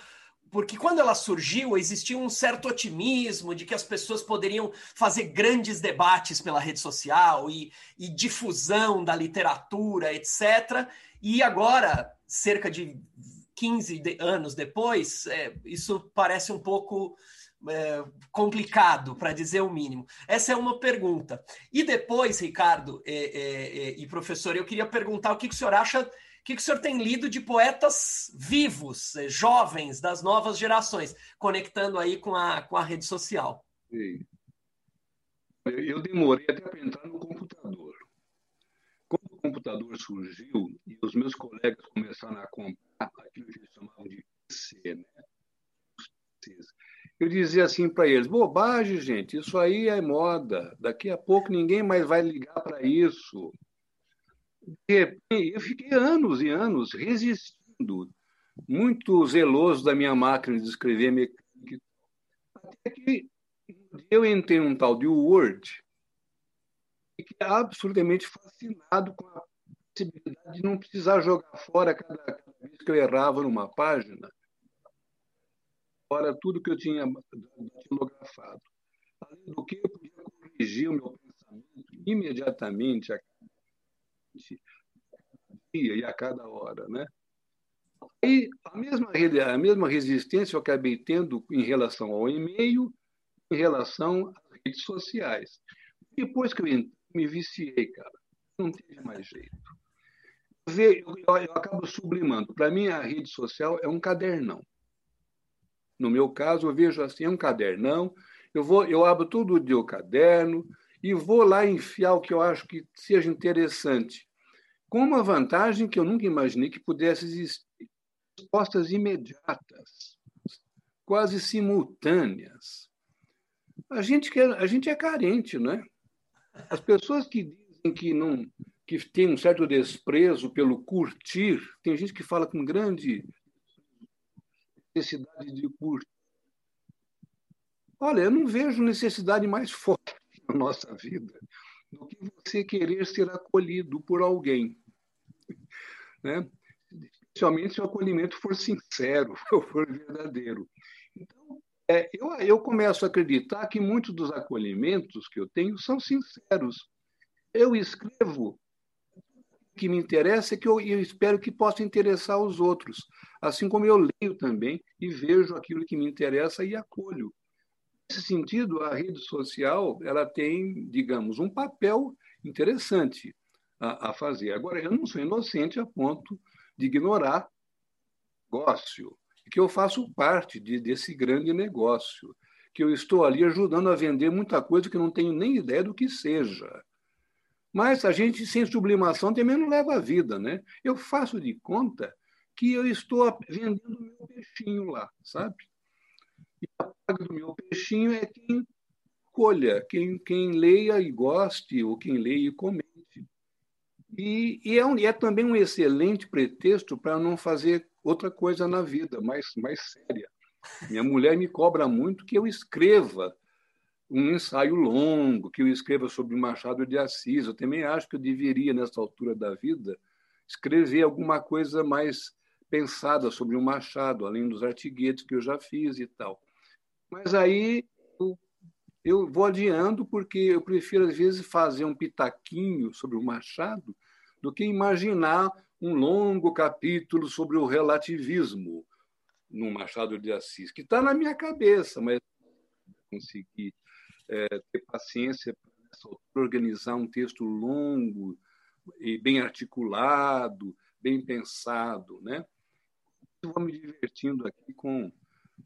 porque quando ela surgiu, existia um certo otimismo de que as pessoas poderiam fazer grandes debates pela rede social e, e difusão da literatura, etc. E agora, cerca de 15 de, anos depois, é, isso parece um pouco é, complicado, para dizer o mínimo. Essa é uma pergunta. E depois, Ricardo é, é, é, e professor, eu queria perguntar o que, que o senhor acha, o que, que o senhor tem lido de poetas vivos, é, jovens, das novas gerações, conectando aí com a, com a rede social. Eu demorei até para entrar no computador. Computador surgiu e os meus colegas começaram a comprar aquilo que eles chamavam de PC, né? Eu dizia assim para eles: bobagem, gente, isso aí é moda. Daqui a pouco ninguém mais vai ligar para isso. Eu fiquei anos e anos resistindo, muito zeloso da minha máquina de escrever mecânica. Até que eu entrei num tal de Word e fiquei absolutamente fascinado com a possibilidade de não precisar jogar fora cada vez que eu errava numa página, fora tudo que eu tinha datilografado. Além do que, eu podia corrigir o meu pensamento imediatamente, a cada dia e a cada hora. Né? E a mesma, a mesma resistência eu acabei tendo em relação ao e-mail, em relação às redes sociais. Depois que eu me viciei, cara, não teve mais jeito ver, eu, eu acabo sublimando. Para mim, a rede social é um cadernão. No meu caso, eu vejo assim, é um cadernão. Eu vou, eu abro todo dia o caderno e vou lá enfiar o que eu acho que seja interessante. Com uma vantagem que eu nunca imaginei que pudesse existir. Respostas imediatas, quase simultâneas. A gente, quer, a gente é carente, não é? As pessoas que dizem que não, que tem um certo desprezo pelo curtir. Tem gente que fala com grande necessidade de curtir. Olha, eu não vejo necessidade mais forte na nossa vida do que você querer ser acolhido por alguém. né? especialmente se o acolhimento for sincero, for verdadeiro. Então, é, eu, eu começo a acreditar que muitos dos acolhimentos que eu tenho são sinceros. Eu escrevo o que me interessa e que eu, eu espero que possa interessar os outros, assim como eu leio também e vejo aquilo que me interessa e acolho. Nesse sentido, a rede social ela tem, digamos, um papel interessante a, a fazer. Agora, eu não sou inocente a ponto de ignorar negócio, que eu faço parte de, desse grande negócio, que eu estou ali ajudando a vender muita coisa que não tenho nem ideia do que seja. Mas a gente sem sublimação também não leva a vida, né? Eu faço de conta que eu estou vendendo meu peixinho lá, sabe? E a paga do meu peixinho é quem colha, quem, quem leia e goste, ou quem leia e comente. E, e, é, um, e é também um excelente pretexto para não fazer outra coisa na vida, mais, mais séria. Minha mulher me cobra muito que eu escreva um ensaio longo, que eu escreva sobre Machado de Assis. Eu também acho que eu deveria, nessa altura da vida, escrever alguma coisa mais pensada sobre o Machado, além dos artiguetes que eu já fiz e tal. Mas aí eu, eu vou adiando porque eu prefiro, às vezes, fazer um pitaquinho sobre o Machado do que imaginar um longo capítulo sobre o relativismo no Machado de Assis, que está na minha cabeça, mas consegui é, ter paciência para organizar um texto longo e bem articulado, bem pensado, né? Vou me divertindo aqui com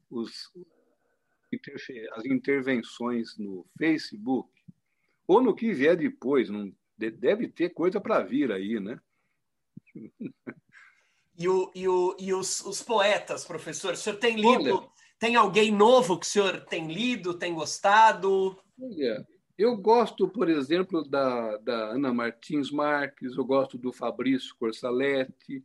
os, as intervenções no Facebook ou no que vier depois, não deve ter coisa para vir aí, né? E, o, e, o, e os, os poetas, professor? O senhor tem lido? Olha, tem alguém novo que o senhor tem lido, tem gostado? Olha, eu gosto, por exemplo, da, da Ana Martins Marques, eu gosto do Fabrício Corsaletti,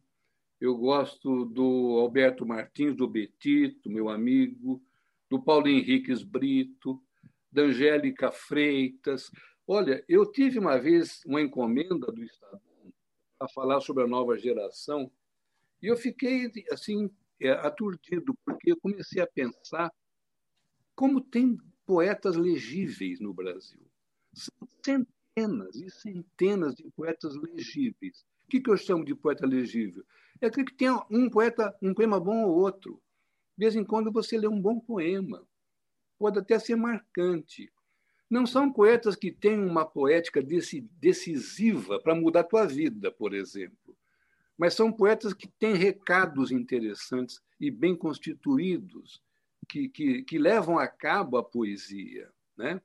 eu gosto do Alberto Martins, do Betito, meu amigo, do Paulo Henriques Brito, da Angélica Freitas. Olha, eu tive uma vez uma encomenda do Estadão para falar sobre a nova geração e eu fiquei assim é, aturdido porque eu comecei a pensar como tem poetas legíveis no Brasil. São centenas e centenas de poetas legíveis. O que, que eu chamo de poeta legível? É aquele que tem um poeta, um poema bom ou outro. De vez em quando você lê um bom poema. Pode até ser marcante, não são poetas que têm uma poética decisiva para mudar a tua vida, por exemplo. Mas são poetas que têm recados interessantes e bem constituídos, que, que, que levam a cabo a poesia. Né?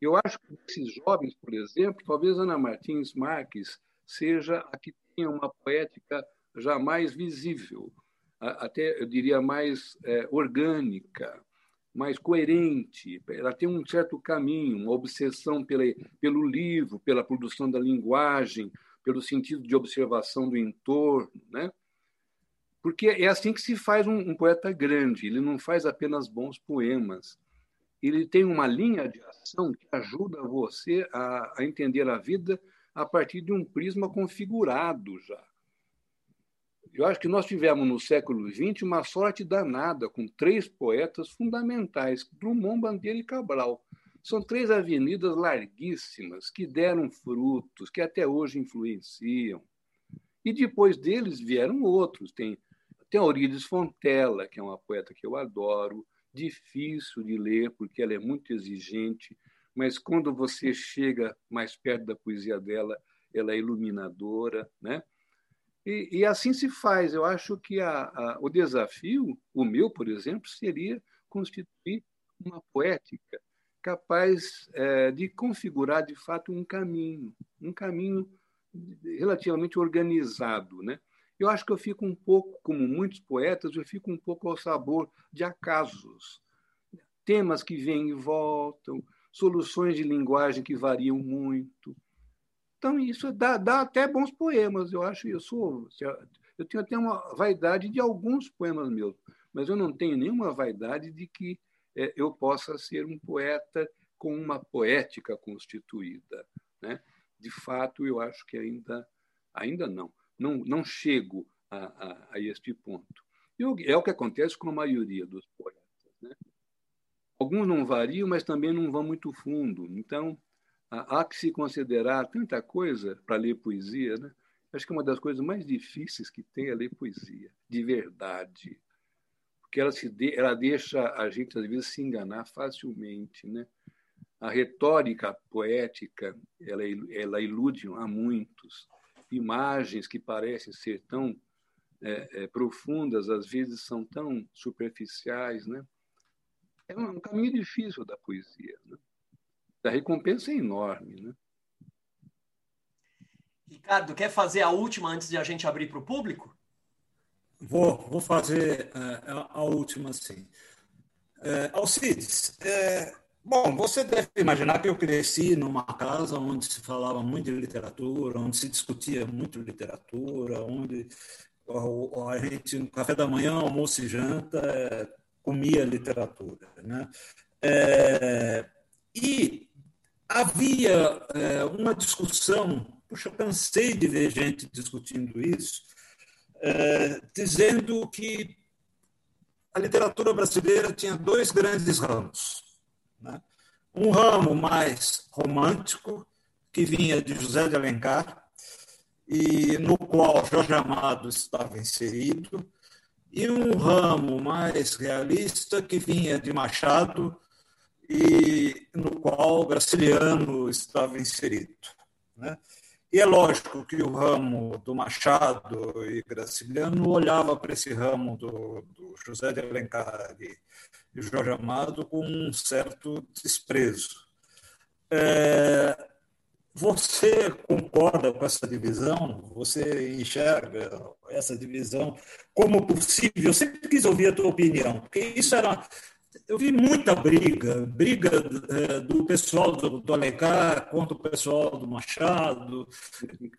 Eu acho que esses jovens, por exemplo, talvez Ana Martins Marques seja a que tenha uma poética já mais visível, até eu diria mais é, orgânica, mais coerente, ela tem um certo caminho, uma obsessão pela, pelo livro, pela produção da linguagem, pelo sentido de observação do entorno, né? Porque é assim que se faz um, um poeta grande. Ele não faz apenas bons poemas. Ele tem uma linha de ação que ajuda você a, a entender a vida a partir de um prisma configurado já. Eu acho que nós tivemos no século XX uma sorte danada com três poetas fundamentais, Drummond, Bandeira e Cabral. São três avenidas larguíssimas que deram frutos, que até hoje influenciam. E depois deles vieram outros. Tem, tem Fontella, que é uma poeta que eu adoro, difícil de ler porque ela é muito exigente, mas quando você chega mais perto da poesia dela, ela é iluminadora, né? E, e assim se faz. Eu acho que a, a, o desafio, o meu, por exemplo, seria constituir uma poética capaz é, de configurar de fato um caminho, um caminho relativamente organizado, né? Eu acho que eu fico um pouco, como muitos poetas, eu fico um pouco ao sabor de acasos, temas que vêm e voltam, soluções de linguagem que variam muito, então, isso dá, dá até bons poemas, eu acho. Eu sou. Eu tenho até uma vaidade de alguns poemas meus, mas eu não tenho nenhuma vaidade de que é, eu possa ser um poeta com uma poética constituída. Né? De fato, eu acho que ainda, ainda não. não, não chego a, a, a este ponto. E é o que acontece com a maioria dos poetas. Né? Alguns não variam, mas também não vão muito fundo. Então, há que se considerar tanta coisa para ler poesia. Né? Acho que uma das coisas mais difíceis que tem é ler poesia, de verdade. Porque ela, se de, ela deixa a gente, às vezes, se enganar facilmente. Né? A retórica poética ela, ela ilude a muitos. Imagens que parecem ser tão é, é, profundas, às vezes são tão superficiais, né? É um, caminho difícil da poesia. Né? A recompensa é enorme, né? Ricardo, quer fazer a última antes de a gente abrir para o público? Vou, vou fazer uh, a, a, última, sim. Uh, Alcides, uh, bom, você deve imaginar que eu cresci numa casa onde se falava muito de literatura, onde se discutia muito literatura, onde a gente no café da manhã, almoço e janta é, comia literatura, né? É, e havia é, uma discussão, puxa, cansei de ver gente discutindo isso, é, dizendo que a literatura brasileira tinha dois grandes ramos. Né? Um ramo mais romântico, que vinha de José de Alencar, e no qual Jorge Amado estava inserido, e um ramo mais realista que vinha de Machado e no qual Graciliano estava inserido. Né? E é lógico que o ramo do Machado e Graciliano olhava para esse ramo do, do José de Alencar e, e Jorge Amado com um certo desprezo. É, você concorda com essa divisão? Você enxerga essa divisão como possível? Eu sempre quis ouvir a tua opinião, porque isso era. Eu vi muita briga, briga é, do pessoal do, do Alencar contra o pessoal do Machado,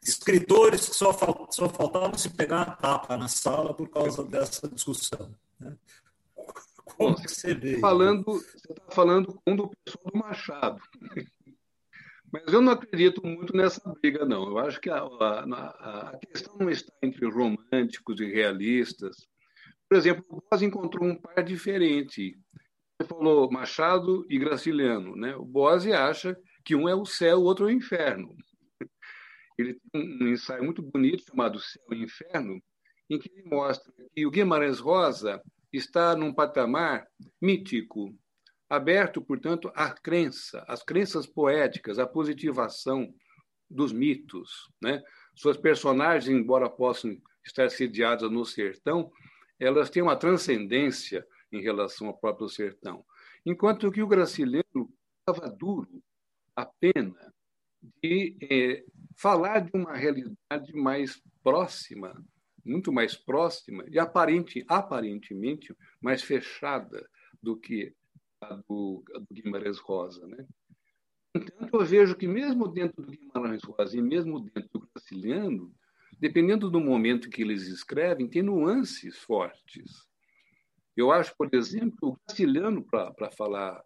escritores que só, fal, só faltavam se pegar a tapa na sala por causa dessa discussão. Né? Como Bom, você vê? Falando, você está falando com o pessoal do Machado. Mas eu não acredito muito nessa briga, não. Eu acho que a, a, a questão não está entre românticos e realistas. Por exemplo, o Boas encontrou um par diferente. Ele falou Machado e Graciliano. Né? O Bose acha que um é o céu, o outro é o inferno. Ele tem um ensaio muito bonito chamado Céu e Inferno, em que ele mostra que o Guimarães Rosa está num patamar mítico, aberto, portanto, à crença, às crenças poéticas, à positivação dos mitos. Né? Suas personagens, embora possam estar sediadas no sertão, elas têm uma transcendência em relação ao próprio sertão. Enquanto que o Graciliano estava duro a pena de é, falar de uma realidade mais próxima, muito mais próxima e aparente, aparentemente mais fechada do que do, do Guimarães Rosa. Né? Eu vejo que mesmo dentro do Guimarães Rosa e mesmo dentro do Graciliano, dependendo do momento que eles escrevem, tem nuances fortes. Eu acho, por exemplo, o Graciliano, para falar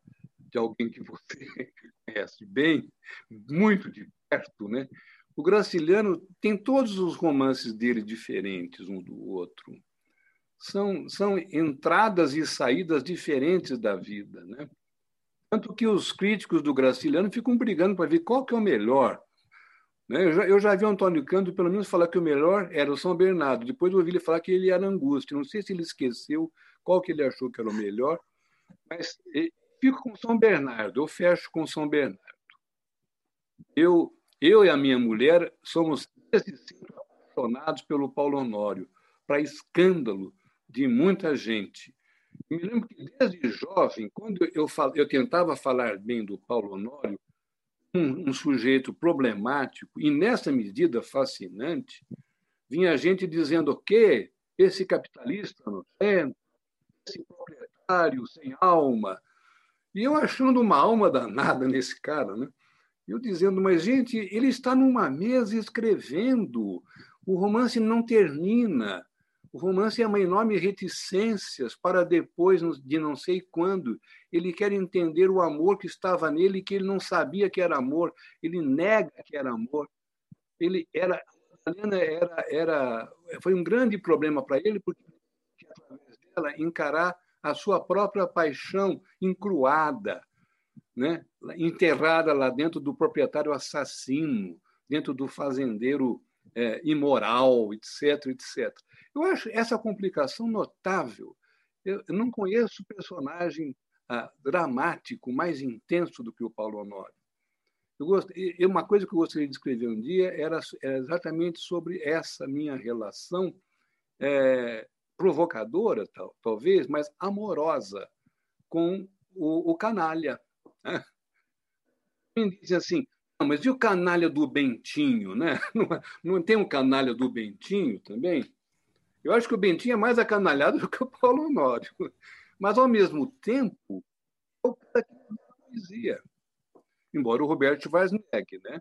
de alguém que você conhece bem, muito de perto, né? O Graciliano tem todos os romances dele diferentes um do outro são, são entradas e saídas diferentes da vida. Né? Tanto que os críticos do Graciliano ficam brigando para ver qual que é o melhor. Né? Eu, já, eu já vi o Antônio Canto, pelo menos, falar que o melhor era o São Bernardo. Depois eu ouvi ele falar que ele era Angústia. Não sei se ele esqueceu qual que ele achou que era o melhor, mas fico com São Bernardo, eu fecho com São Bernardo. Eu, eu e a minha mulher somos apaixonados pelo Paulo Honório, para escândalo de muita gente. Me lembro que desde jovem, quando eu, fal, eu tentava falar bem do Paulo Honório, um, um, sujeito problemático e, nessa medida, fascinante, vinha gente dizendo que esse capitalista no centro, esse proprietário sem alma, e eu achando uma alma danada nesse cara, né? Eu dizendo, mas gente, ele está numa mesa escrevendo, o romance não termina, o romance é uma enorme reticências para depois, de não sei quando, ele quer entender o amor que estava nele, que ele não sabia que era amor, ele nega que era amor. Ele era Madalena era, era, foi um grande problema para ele, porque dela encarar a sua própria paixão encruada, né? enterrada lá dentro do proprietário assassino, dentro do fazendeiro é, imoral, etc, etc. Eu acho essa complicação notável. Eu, não conheço personagem ah, dramático mais intenso do que o Paulo Honório. Eu. Uma coisa que eu gostaria de escrever um dia era, era exatamente sobre essa minha relação é, provocadora, tal, talvez, mas amorosa com o, o canalha. Né? Diz assim, não, mas e o canalha do Bentinho? Né? Não, não tem um canalha do Bentinho também? Eu acho que o Bentinho é mais acanalhado do que o Paulo Honório. Mas, ao mesmo tempo, é o cara que poesia. Embora o Roberto negue, né?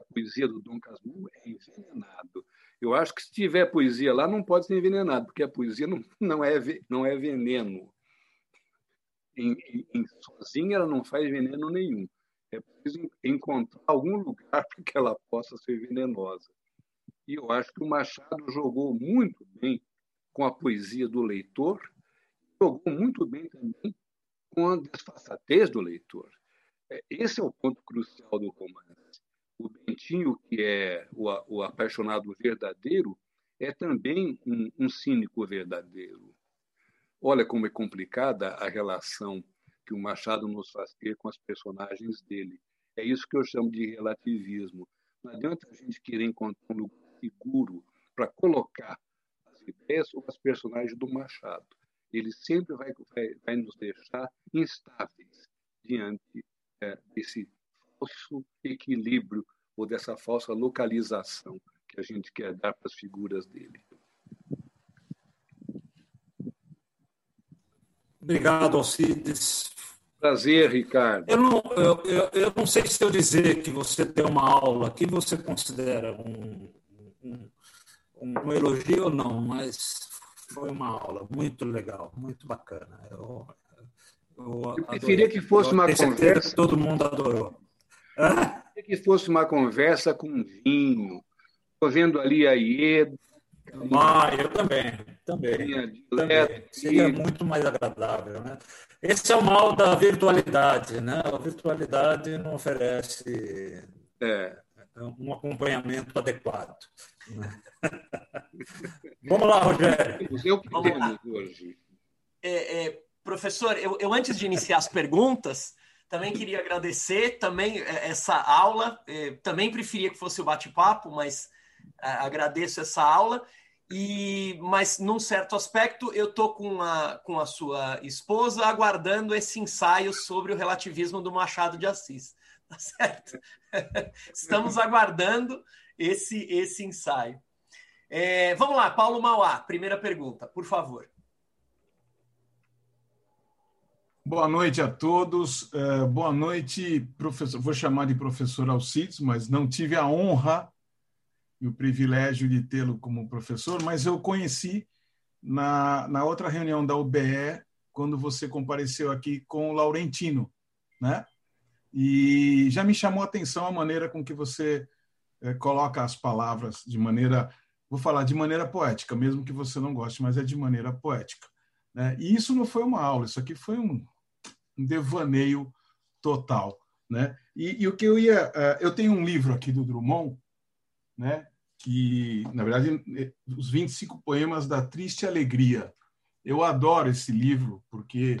A poesia do Dom Casmurro é envenenado. Eu acho que se tiver poesia lá, não pode ser envenenado, porque a poesia não, não, é, não é veneno. Em, em, sozinha, ela não faz veneno nenhum. É preciso encontrar algum lugar para que ela possa ser venenosa. E eu acho que o Machado jogou muito bem com a poesia do leitor, jogou muito bem também com a desfaçatez do leitor. É, esse é o ponto crucial do romance. O Bentinho, que é o, o apaixonado verdadeiro, é também um, um cínico verdadeiro. Olha como é complicada a relação que o Machado nos faz ter com as personagens dele. É isso que eu chamo de relativismo. Não adianta a gente querer encontrar um lugar seguro para colocar as ideias ou as personagens do Machado. Ele sempre vai, vai, vai nos deixar instáveis diante é, desse falso equilíbrio ou dessa falsa localização que a gente quer dar para as figuras dele. Obrigado, Alcides. Prazer, Ricardo. Eu não, eu, eu, eu não sei se eu dizer que você tem uma aula que você considera um, um, um elogio ou não, mas foi uma aula muito legal, muito bacana. Eu, eu, eu preferia que fosse uma conversa. Que todo mundo adorou. Que fosse uma conversa com vinho. Estou vendo ali a Ieda. Ah, eu também, também. também. Seria muito mais agradável. Né? Esse é o mal da virtualidade. Né? A virtualidade não oferece é. um acompanhamento adequado. Vamos lá, Rogério. Eu Vamos lá. hoje. É, é, professor, eu, eu, antes de iniciar as perguntas, também queria agradecer também é, essa aula. É, também preferia que fosse o bate-papo, mas é, agradeço essa aula. E, mas num certo aspecto, eu tô com a, com a sua esposa aguardando esse ensaio sobre o relativismo do Machado de Assis. Tá certo? Estamos aguardando esse, esse ensaio. É, vamos lá, Paulo Mauá, primeira pergunta, por favor. Boa noite a todos. Uh, boa noite, professor. Vou chamar de professor Alcides, mas não tive a honra e o privilégio de tê-lo como professor, mas eu conheci na, na outra reunião da UBE, quando você compareceu aqui com o Laurentino, né? E já me chamou a atenção a maneira com que você é, coloca as palavras de maneira, vou falar de maneira poética, mesmo que você não goste, mas é de maneira poética. Né? E isso não foi uma aula, isso aqui foi um, um devaneio total. Né? E, e, o que eu ia. Uh, eu tenho um livro aqui do Drummond, né? que, na verdade, é, os 25 poemas da Triste Alegria. Eu adoro esse livro, porque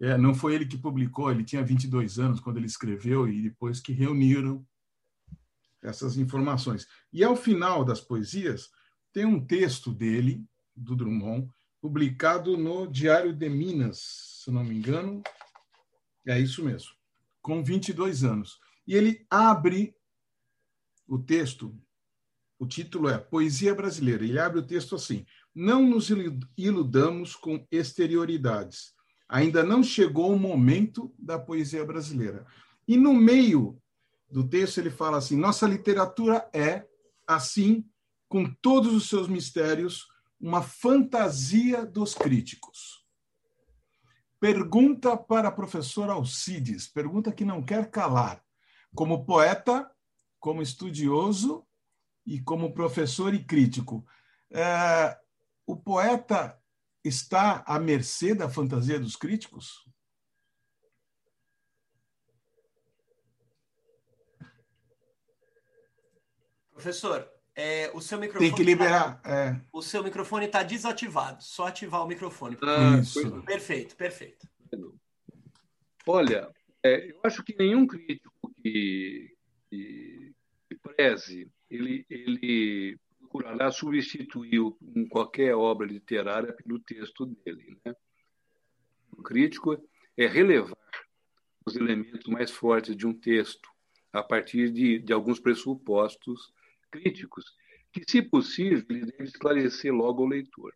é, não foi ele que publicou, ele tinha 22 anos quando ele escreveu, e depois que reuniram essas informações. E ao final das poesias, tem um texto dele, do Drummond, publicado no Diário de Minas, se não me engano. É isso mesmo, com 22 anos. E ele abre o texto, o título é Poesia Brasileira. Ele abre o texto assim: Não nos iludamos com exterioridades. Ainda não chegou o momento da poesia brasileira. E no meio do texto ele fala assim: nossa literatura é, assim, com todos os seus mistérios, uma fantasia dos críticos. Pergunta para a professora Alcides, pergunta que não quer calar. Como poeta, como estudioso e como professor e crítico. É, o poeta está à mercê da fantasia dos críticos? Professor, é, o seu microfone. Tem que liberar. Tá, é. O seu microfone está desativado. Só ativar o microfone. Ah, Isso. Perfeito, perfeito. Olha, é, eu acho que nenhum crítico que, que, que preze, ele, ele procurará substituir em qualquer obra literária pelo texto dele. Né? O crítico é relevar os elementos mais fortes de um texto a partir de, de alguns pressupostos críticos, que, se possível, ele deve esclarecer logo ao leitor.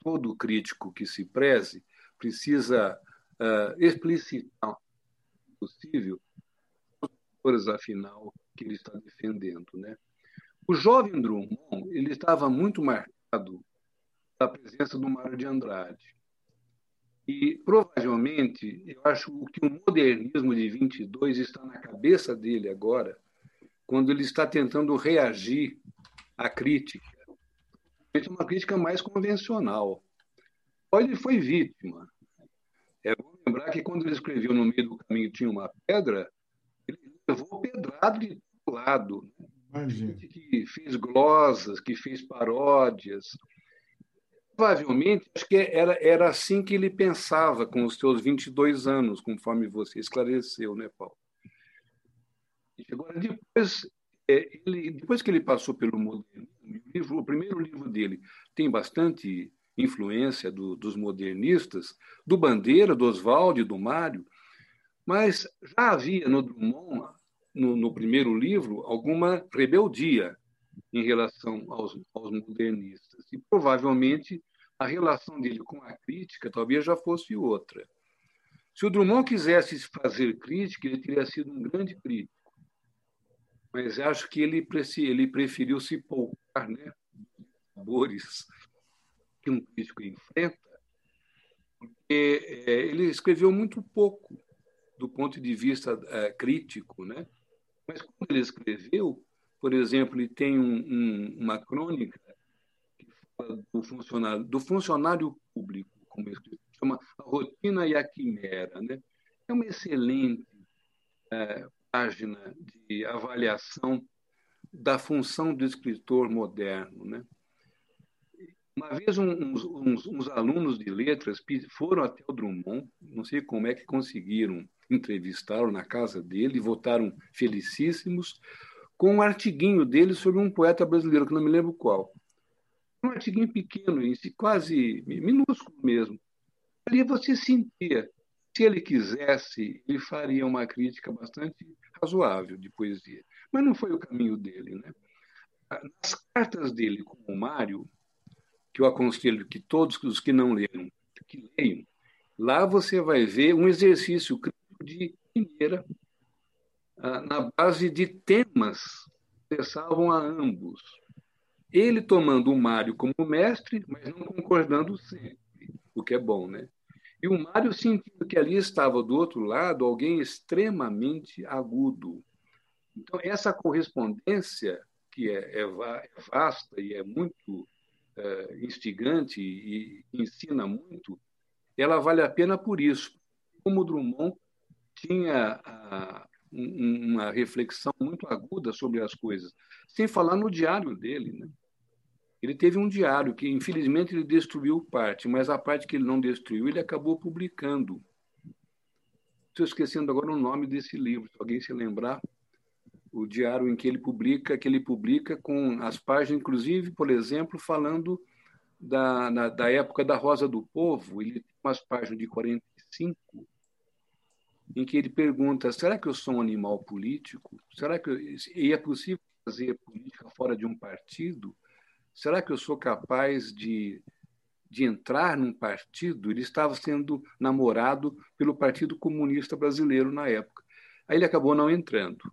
Todo crítico que se preze precisa uh, explicitar, se possível, os autores, afinal, que ele está defendendo. Né? O jovem Drummond ele estava muito marcado pela presença do Mário de Andrade. E, provavelmente, eu acho que o modernismo de 22 está na cabeça dele agora, quando ele está tentando reagir à crítica. É uma crítica mais convencional. Ele foi vítima. É bom lembrar que quando ele escreveu No Meio do Caminho Tinha uma Pedra, ele levou pedrado de todo lado. Gente que fez glosas, que fez paródias. Provavelmente, acho que era, era assim que ele pensava com os seus 22 anos, conforme você esclareceu, né, Paulo? Agora, depois, é, ele, depois que ele passou pelo modernismo, o, livro, o primeiro livro dele tem bastante influência do, dos modernistas, do Bandeira, do Oswald, do Mário, mas já havia no Drummond, no, no, primeiro livro, alguma rebeldia em relação aos, aos modernistas. E provavelmente a relação dele com a crítica talvez já fosse outra. Se o Drummond quisesse fazer crítica, ele teria sido um grande crítico mas acho que ele, ele preferiu se poupar né, sabores que um crítico enfrenta, porque é, ele escreveu muito pouco do ponto de vista é, crítico, né? Mas quando ele escreveu, por exemplo, ele tem um, um, uma crônica que fala do funcionário, do funcionário público, como ele chama a rotina e a quimera, né? É uma excelente é, página de avaliação da função do escritor moderno. Né? Uma vez uns, uns, uns, alunos de letras foram até o Drummond, não sei como é que conseguiram entrevistá-lo na casa dele, voltaram felicíssimos, com um artiguinho dele sobre um poeta brasileiro, que não me lembro qual. Um artiguinho pequeno, quase minúsculo mesmo. Ali você sentia se ele quisesse, ele faria uma crítica bastante razoável de poesia. Mas não foi o caminho dele. Né? Nas cartas dele com o Mário, que eu aconselho que todos os que não leram, que leiam, lá você vai ver um exercício crítico de primeira, ah, na base de temas que interessavam a ambos. Ele tomando o Mário como mestre, mas não concordando sempre, o que é bom, né? E o Mário sentindo que ali estava do outro lado alguém extremamente agudo. Então, essa correspondência, que é, é, é vasta e é muito é, instigante e, ensina muito, ela vale a pena por isso. Como Drummond tinha a, uma reflexão muito aguda sobre as coisas, sem falar no diário dele, né? Ele teve um diário que, infelizmente, ele destruiu parte, mas a parte que ele não destruiu, ele acabou publicando. Estou esquecendo agora o nome desse livro, se alguém se lembrar. O diário em que ele publica, que ele publica com as páginas, inclusive, por exemplo, falando da, na, da época da Rosa do Povo, ele tem umas páginas de 45, em que ele pergunta: será que eu sou um animal político? Será que eu, e é possível fazer política fora de um partido? Será que eu sou capaz de, de entrar num partido? Ele estava sendo namorado pelo Partido Comunista Brasileiro na época. Aí ele acabou não entrando.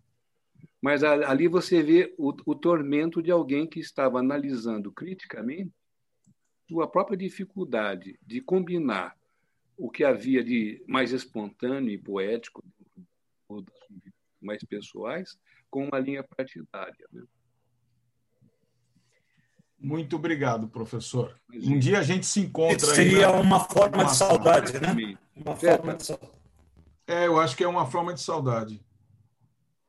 Mas ali você vê o, o tormento de alguém que estava analisando criticamente sua própria dificuldade de combinar o que havia de mais espontâneo e poético, ou mais pessoais, com uma linha partidária. Né? Muito obrigado, professor. Um dia a gente se encontra. Seria aí, uma forma uma de saudade, né? Uma forma de saudade. É, eu acho que é uma forma de saudade.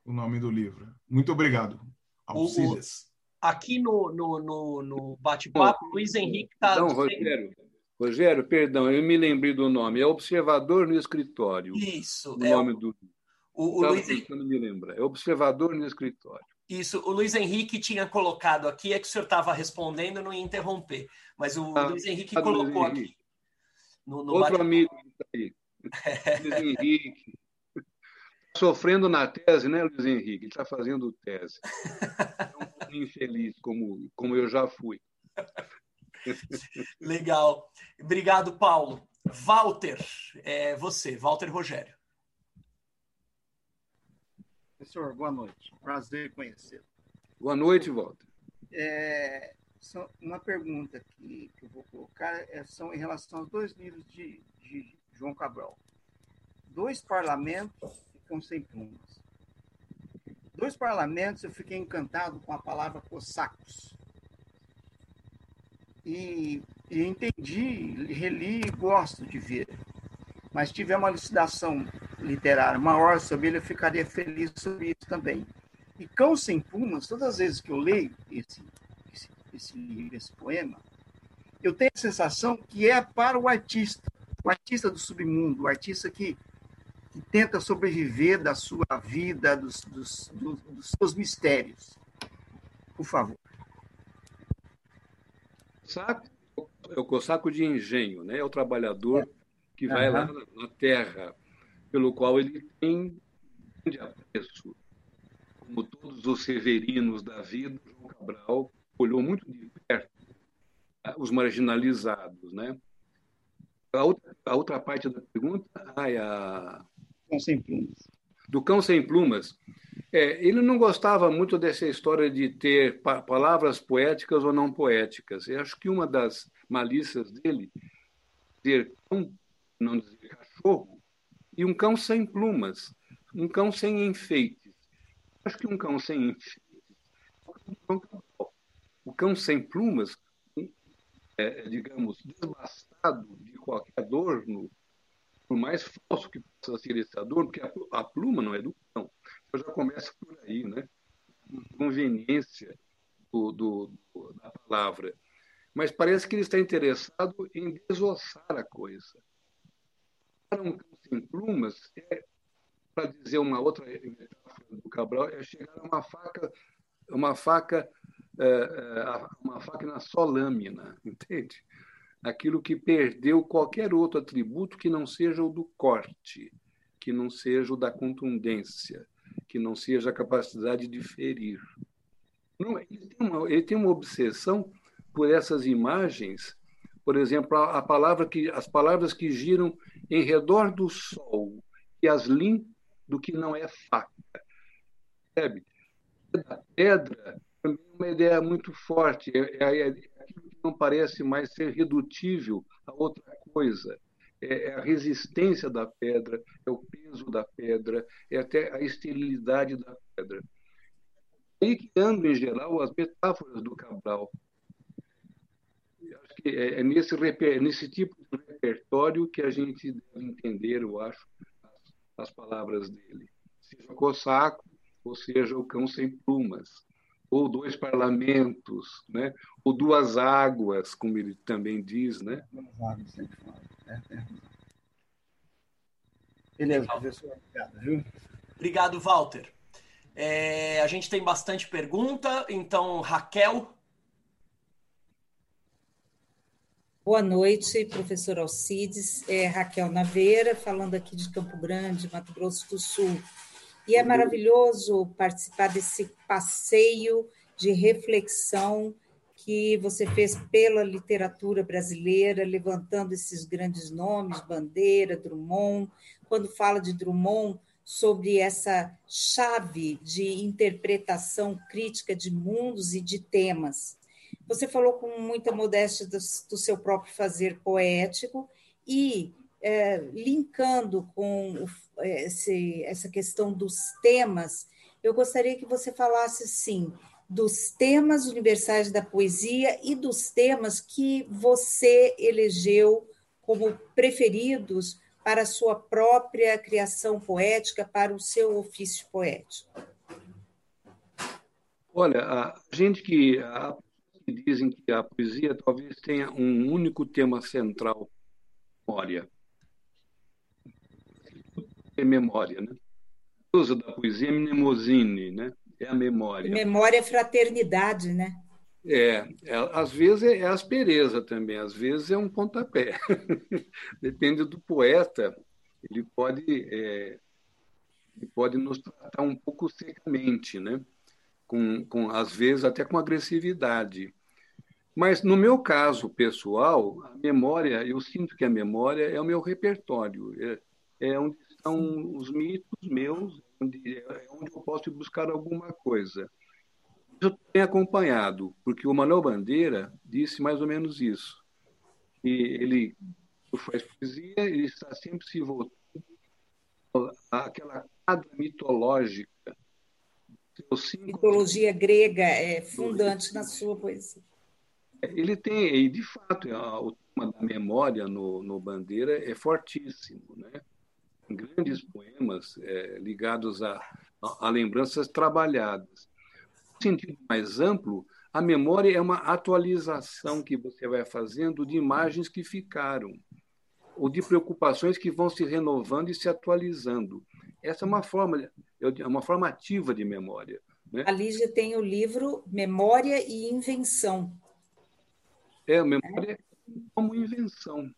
O nome do livro. Muito obrigado, Alcides. Aqui no, no, no, no bate-papo, Luiz Henrique está. Não, Rogério, Rogério, perdão, eu me lembrei do nome. É Observador no Escritório. Isso. O é nome o, do. O, o Luiz Henrique. me lembra. É Observador no Escritório. Isso, o Luiz Henrique tinha colocado aqui, é que o senhor estava respondendo, não ia interromper. Mas o ah, Luiz Henrique colocou Luiz Henrique. aqui. No, no Outro amigo que está aí. Luiz Henrique. Tá sofrendo na tese, né, Luiz Henrique? Ele está fazendo tese. É um infeliz, como, como eu já fui. Legal. Obrigado, Paulo. Walter, é você, Walter Rogério. Professor, boa noite. Prazer conhecê-lo. Boa noite, Walter. É, uma pergunta que, que, eu vou colocar é, são em relação aos dois livros de, de João Cabral. Dois parlamentos ficam sem plumas. Dois parlamentos eu fiquei encantado com a palavra cossacos e, e entendi, reli e gosto de ver. Mas tiver uma elucidação literária maior sobre ele, eu ficaria feliz sobre isso também. E Cão Sem Plumas, todas as vezes que eu leio esse, esse, esse livro, esse poema, eu tenho a sensação que é para o artista, o artista do submundo, o artista que, que tenta sobreviver da sua vida, dos, dos, dos, dos seus mistérios. Por favor saco é o cossaco de engenho, né? É o trabalhador que vai uhum. lá na terra, pelo qual ele tem grande apreço. Como todos os severinos da vida, João Cabral olhou muito de perto os marginalizados, né? A outra, a outra parte da pergunta, ai, a... sem plumas. Do cão sem plumas. É, ele não gostava muito dessa história de ter pa palavras poéticas ou não poéticas. Eu acho que uma das malícias dele dizer cão, não dizer cachorro, e um cão sem plumas, um cão sem enfeites. Acho que um cão sem enfeites. O cão sem plumas, é, digamos, desbastado de qualquer adorno, por mais falso que possa ser esse adorno, porque a, pluma não é do cão já começa por aí, né? Conveniência do, do, da palavra. Mas parece que ele está interessado em desossar a coisa. Para um cão sem plumas, é, para dizer uma outra metáfora do Cabral, é chegar a uma faca, uma faca, é, é, uma faca na só lâmina, entende? Aquilo que perdeu qualquer outro atributo que não seja o do corte, que não seja o da contundência que não seja a capacidade de ferir. Não, ele, tem uma, ele tem uma obsessão por essas imagens, por exemplo, a, a palavra que, as palavras que giram em redor do sol e as lim do que não é faca. Percebe? A pedra também é uma ideia muito forte, é, é, é aquilo que não parece mais ser redutível a outra coisa é, é a resistência da pedra, é o peso da pedra, é até a esterilidade da pedra. E que andam, em geral, as metáforas do Cabral. Que é, é nesse, é nesse tipo de repertório que a gente deve entender, eu acho, as, as palavras dele. Seja o cossaco, ou seja o cão sem plumas ou dois parlamentos, né? ou duas águas, como ele também diz. Né? Duas águas, sempre fala. É, é. Beleza, professor. Obrigado, viu? Obrigado, Walter. É, a gente tem bastante pergunta, então, Raquel. Boa noite, professor Alcides. É Raquel Naveira, falando aqui de Campo Grande, Mato Grosso do Sul. E é maravilhoso participar desse passeio de reflexão que você fez pela literatura brasileira, levantando esses grandes nomes, Bandeira, Drummond, quando fala de Drummond, sobre essa chave de interpretação crítica de mundos e de temas. Você falou com muita modéstia do, do seu próprio fazer poético e é, linkando com o, esse, essa questão dos temas, eu gostaria que você falasse, sim, dos temas universais da poesia e dos temas que você elegeu como preferidos para a sua própria criação poética, para o seu ofício poético? Olha, a gente que, a, que dizem que a poesia talvez tenha um único tema central, memória. É memória, né? O uso da poesia é mnemosine, né? É a memória. Memória é fraternidade, né? É, é, às vezes é aspereza também, às vezes é um pontapé. Depende do poeta, ele pode, é, ele pode nos tratar um pouco secamente, né? Com, com, às vezes até com agressividade. Mas no meu caso pessoal, a memória, eu sinto que a memória é o meu repertório, é, é onde estão os mitos meus, onde, é onde eu posso buscar alguma coisa eu tenho acompanhado, porque o Manuel Bandeira disse mais ou menos isso. Que ele faz poesia, ele está sempre se voltando àquela quadra mitológica. Mitologia grega é fundante na sua poesia. Ele tem, e de fato, o tema da memória no, no Bandeira é fortíssimo, né? Grandes poemas é, ligados a, a, a lembranças trabalhadas sentido mais amplo, a memória é uma atualização que você vai fazendo de imagens que ficaram, ou de preocupações que vão se renovando e se atualizando. Essa é uma forma, é uma forma ativa de memória. Né? A Lígia tem o livro Memória e Invenção. É, memória é. como invenção.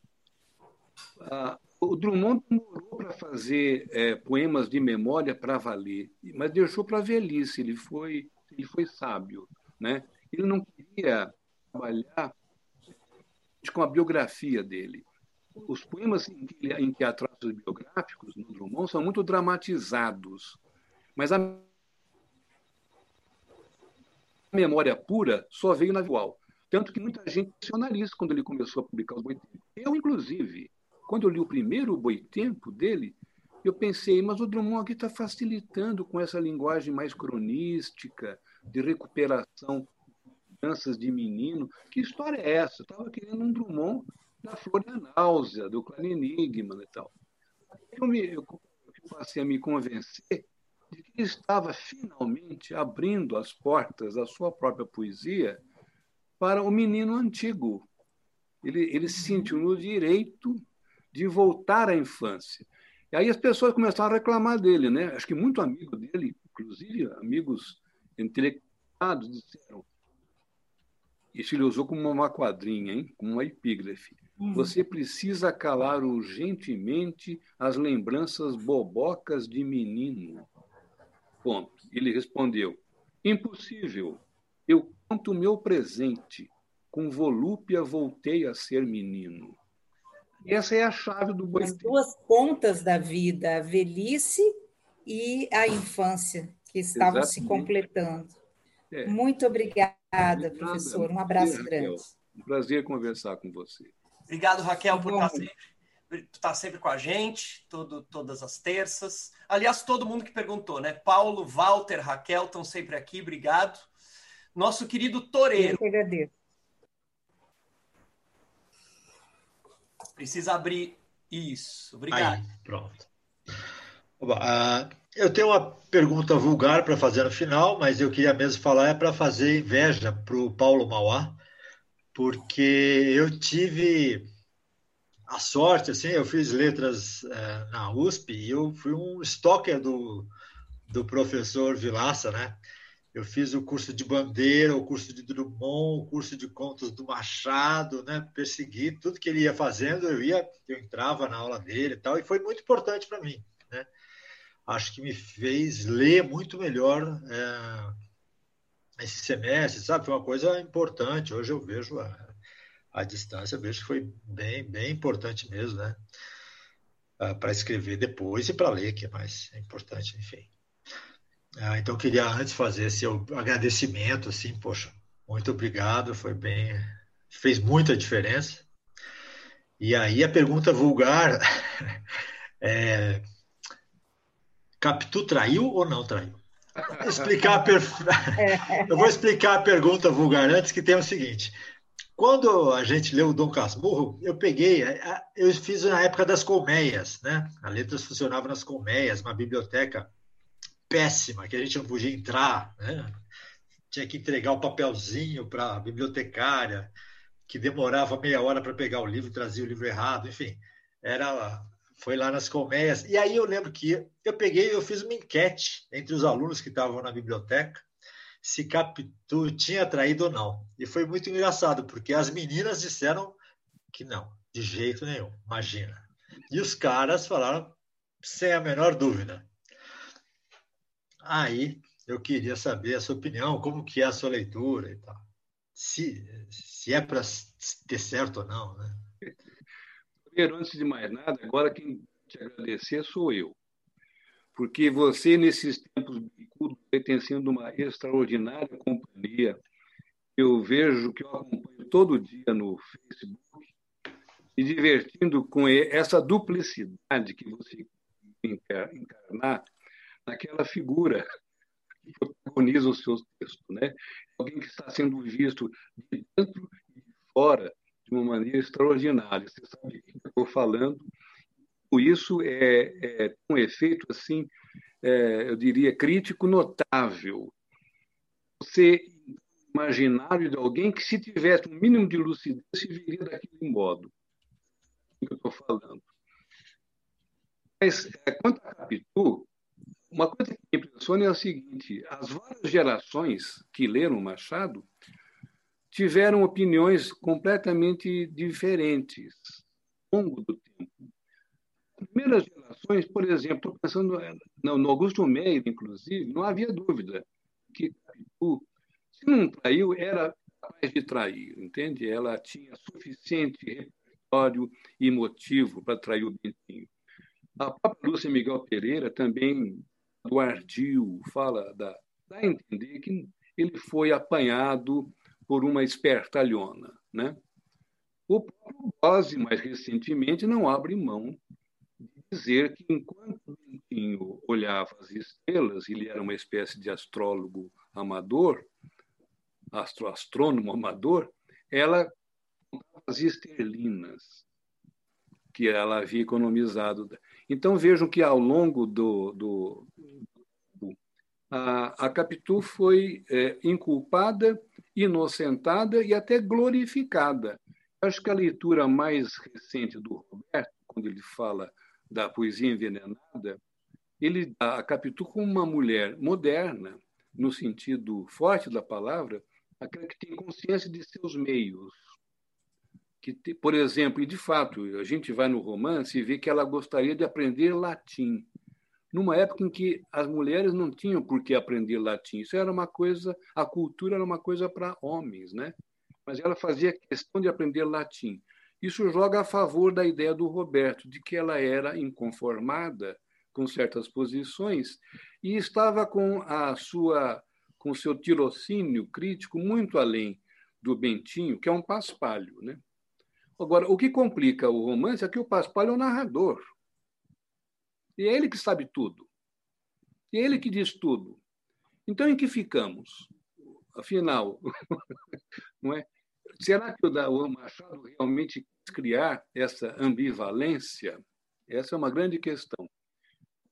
Ah, o Drummond demorou para fazer é, poemas de memória para valer, mas deixou para a velhice. Ele foi ele foi sábio, né? Ele não queria trabalhar com a biografia dele. Os poemas em que, em que há traços biográficos no Drummond são muito dramatizados, mas a memória pura só veio na visual. Tanto que muita gente questiona isso quando ele começou a publicar os boitempos. Eu, inclusive, quando eu li o primeiro boitempo dele, eu pensei, mas o Drummond aqui está facilitando com essa linguagem mais cronística, de recuperação de crianças de menino. Que história é essa? Estava querendo um Drummond da Florianáusea, do Claro Enigma e tal. Eu, me, eu passei a me convencer de que estava finalmente abrindo as portas da sua própria poesia para o menino antigo. Ele, ele se sentiu no direito de voltar à infância. E aí as pessoas começaram a reclamar dele, né? Acho que muito amigo dele, inclusive amigos intelectuados, disseram. Isso ele usou como uma quadrinha, hein? como uma epígrafe. Uhum. Você precisa calar urgentemente as lembranças bobocas de menino. Ponto. Ele respondeu: Impossível. Eu conto o meu presente. Com volúpia voltei a ser menino. Essa é a chave do boi. As duas pontas da vida, a velhice e a infância, que estavam Exatamente. se completando. É. Muito obrigada, professor. Um abraço grande. Um prazer conversar com você. Obrigado, Raquel, por estar sempre, estar sempre com a gente, todo, todas as terças. Aliás, todo mundo que perguntou, né? Paulo, Walter, Raquel estão sempre aqui, obrigado. Nosso querido Toreiro. Eu que agradeço. Precisa abrir isso. Obrigado. Aí, pronto. Uh, eu tenho uma pergunta vulgar para fazer no final, mas eu queria mesmo falar é para fazer inveja para o Paulo Mauá, porque eu tive a sorte, assim, eu fiz letras é, na USP e eu fui um stalker do, do professor Vilaça, né? Eu fiz o curso de Bandeira, o curso de Drummond, o curso de contos do Machado, né? Persegui tudo que ele ia fazendo, eu ia, eu entrava na aula dele e tal, e foi muito importante para mim, né? Acho que me fez ler muito melhor é, esse semestre, sabe? Foi uma coisa importante. Hoje eu vejo a, a distância, vejo que foi bem, bem importante mesmo, né? Ah, para escrever depois e para ler, que é mais importante, enfim. Ah, então, eu queria antes fazer esse agradecimento, assim, poxa, muito obrigado, foi bem, fez muita diferença. E aí a pergunta vulgar é, Capitu traiu ou não traiu? explicar a per... eu vou explicar a pergunta vulgar antes, que tem o seguinte. Quando a gente leu o Dom Casmurro, eu peguei, eu fiz na época das colmeias, né? A letras funcionava nas colmeias, uma biblioteca péssima, que a gente não podia entrar, né? Tinha que entregar o papelzinho para a bibliotecária, que demorava meia hora para pegar o livro, trazia o livro errado, enfim, era foi lá nas colmeias. E aí eu lembro que eu peguei, eu fiz uma enquete entre os alunos que estavam na biblioteca se Capitu tinha traído ou não. E foi muito engraçado, porque as meninas disseram que não, de jeito nenhum, imagina. E os caras falaram sem a menor dúvida. Aí eu queria saber a sua opinião, como que é a sua leitura e tal. Se, se é para ter certo ou não, né? Primeiro, antes de mais nada, agora quem te agradecer sou eu. Porque você, nesses tempos bicudos, tem sido uma extraordinária companhia. Eu vejo que eu acompanho todo dia no Facebook, me divertindo com essa duplicidade que você encarnar naquela figura que protagoniza os seus textos, né? Alguém que está sendo visto de dentro e de fora de uma maneira extraordinária. Você sabe o que eu estou falando? Isso é, é um efeito assim, é, eu diria crítico notável. Você imaginário de alguém que se tivesse um mínimo de lucidez se viria daquele modo que eu estou falando. Mas é, quanto a Capitu, uma coisa que me impressiona é o seguinte: as várias gerações que leram Machado tiveram opiniões completamente diferentes ao longo do tempo. As primeiras gerações, por exemplo, pensando no Augusto Meyer, inclusive, não havia dúvida que se não traiu, era capaz de trair, entende? Ela tinha suficiente repertório e motivo para trair o Bentinho. A própria Lúcia Miguel Pereira também do ardil, fala, dá, dá a entender que ele foi apanhado por uma espertalhona. Né? O próprio Bose, mais recentemente, não abre mão de dizer que, enquanto Bentinho olhava as estrelas, ele era uma espécie de astrólogo amador, astro, astrônomo amador, ela as esterlinas que ela havia economizado. Então vejam que ao longo do, do, a, a Capitu foi é, inculpada, inocentada e até glorificada. Acho que a leitura mais recente do Roberto, quando ele fala da poesia envenenada, ele dá a Capitu como uma mulher moderna, no sentido forte da palavra, aquela que tem consciência de seus meios. Que, por exemplo, e de fato, a gente vai no romance e vê que ela gostaria de aprender latim numa época em que as mulheres não tinham por que aprender latim. Isso era uma coisa, a cultura era uma coisa para homens, né? Mas ela fazia questão de aprender latim. Isso joga a favor da ideia do Roberto, de que ela era inconformada com certas posições e estava com a sua com seu tirocínio crítico muito além do Bentinho, que é um paspalho, né? Agora, o que complica o romance é que o paspalho é o narrador. E é ele que sabe tudo. E é ele que diz tudo. Então, em que ficamos? Afinal, não é? Será que o Machado realmente quis criar essa ambivalência? Essa é uma grande questão.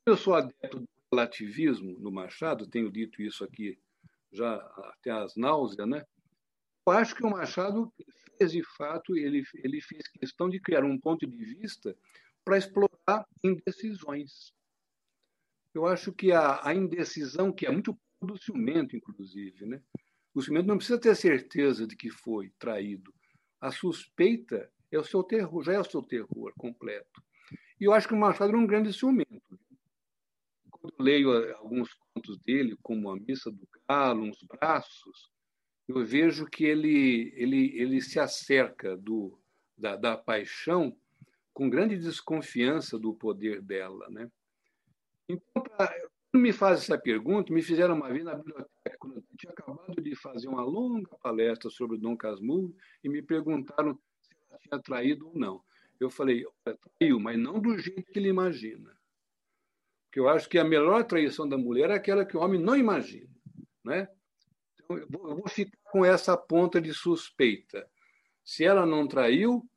Eu sou adepto do relativismo no Machado, tenho dito isso aqui já até as náuseas, né? Eu acho que o Machado de fato, ele, ele fez questão de criar um ponto de vista para explorar indecisões. Eu acho que a, a, indecisão, que é muito do ciumento, inclusive, né? o ciumento não precisa ter certeza de que foi traído. A suspeita é o seu terror, já é o seu terror completo. E eu acho que o Machado era um grande ciumento. Quando eu leio alguns contos dele, como A Missa do Galo, Uns Braços, eu vejo que ele, ele, ele se acerca do, da, da paixão com grande desconfiança do poder dela. Né? Então, pra, quando me faz essa pergunta, me fizeram uma vez na biblioteca, quando eu tinha acabado de fazer uma longa palestra sobre Dom Casmurro, e me perguntaram se ela tinha traído ou não. Eu falei, traiu, mas não do jeito que ele imagina. Porque eu acho que a melhor traição da mulher é aquela que o homem não imagina. Né? Eu vou ficar com essa ponta de suspeita. Se ela não traiu,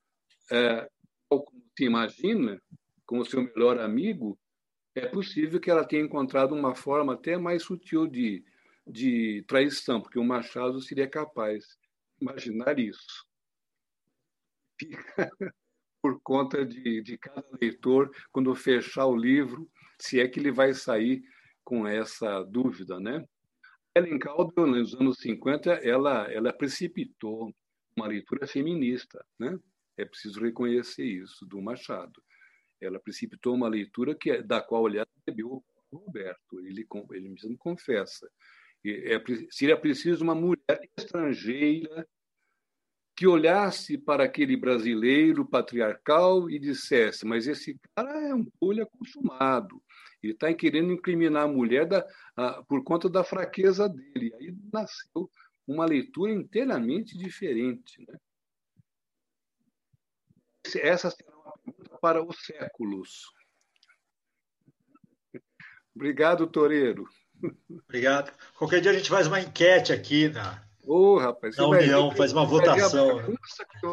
é, como se imagina, como seu melhor amigo, é possível que ela tenha encontrado uma forma até mais sutil de, de traição, porque o Machado seria capaz de imaginar isso. Fica por conta de, de cada leitor, quando fechar o livro, se é que ele vai sair com essa dúvida, né? Ellen Caldwell, nos anos 50, ela, ela precipitou uma leitura feminista, né? É preciso reconhecer isso, do Machado. Ela precipitou uma leitura que é, da qual, aliás, bebeu Roberto. Ele, ele mesmo confessa. É, seria preciso uma mulher estrangeira que olhasse para aquele brasileiro patriarcal e dissesse: Mas esse cara é um olho acostumado, ele está querendo incriminar a mulher da, a, por conta da fraqueza dele. Aí nasceu uma leitura inteiramente diferente. Né? Essa será uma pergunta para os séculos. Obrigado, Toreiro. Obrigado. Qualquer dia a gente faz uma enquete aqui na, Ô, oh, rapaz, na União, faz uma votação. Vai,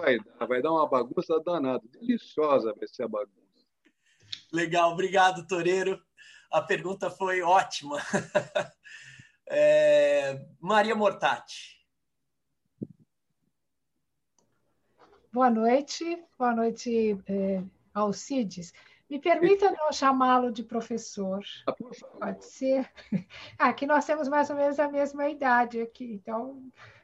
vai, dar, vai dar uma bagunça danada. Deliciosa vai ser a bagunça. Legal, obrigado, Toreiro. A pergunta foi ótima. É... Maria Mortati. Boa noite, boa noite, é, Alcides. Me permita não chamá-lo de professor. Ah, Pode ser. Aqui nós temos mais ou menos a mesma idade aqui, então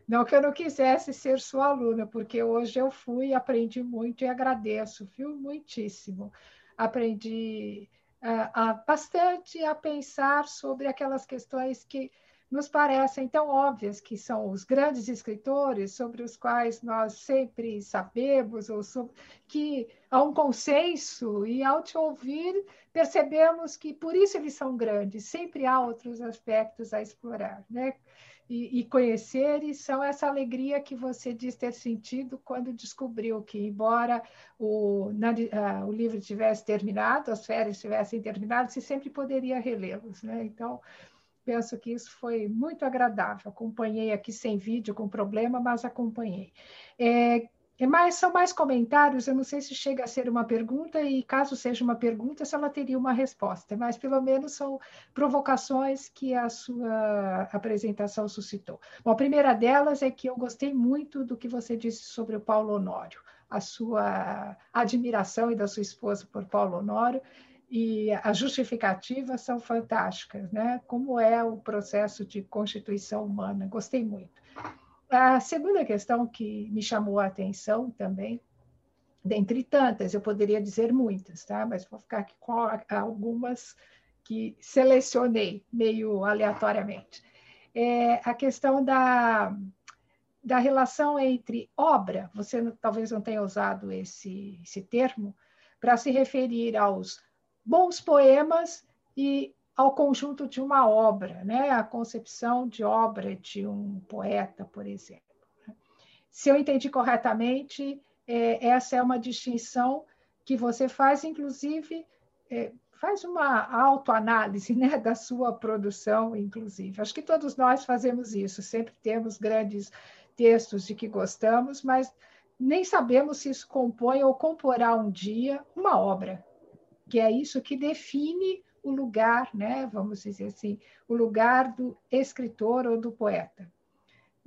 não que eu não quisesse ser sua aluna, porque hoje eu fui, aprendi muito e agradeço, viu? Muitíssimo. Aprendi uh, bastante a pensar sobre aquelas questões que nos parecem tão óbvias, que são os grandes escritores sobre os quais nós sempre sabemos, ou sobre, que há um consenso, e ao te ouvir, percebemos que por isso eles são grandes, sempre há outros aspectos a explorar. Né? E, e conhecer, e são essa alegria que você diz ter sentido quando descobriu que, embora o, na, o livro tivesse terminado, as férias tivessem terminado, você sempre poderia relê-los. Né? Então, penso que isso foi muito agradável. Acompanhei aqui sem vídeo, com problema, mas acompanhei. É, é mais, são mais comentários, eu não sei se chega a ser uma pergunta, e caso seja uma pergunta, se ela teria uma resposta, mas pelo menos são provocações que a sua apresentação suscitou. Bom, a primeira delas é que eu gostei muito do que você disse sobre o Paulo Honório, a sua admiração e da sua esposa por Paulo Honório, e as justificativas são fantásticas, né? Como é o processo de constituição humana, gostei muito. A segunda questão que me chamou a atenção também, dentre tantas, eu poderia dizer muitas, tá? Mas vou ficar aqui com algumas que selecionei meio aleatoriamente. É a questão da, da relação entre obra, você talvez não tenha usado esse, esse termo, para se referir aos bons poemas e ao conjunto de uma obra, né? a concepção de obra de um poeta, por exemplo. Se eu entendi corretamente, é, essa é uma distinção que você faz, inclusive, é, faz uma autoanálise né, da sua produção, inclusive. Acho que todos nós fazemos isso, sempre temos grandes textos de que gostamos, mas nem sabemos se isso compõe ou comporá um dia uma obra, que é isso que define o lugar, né, vamos dizer assim, o lugar do escritor ou do poeta.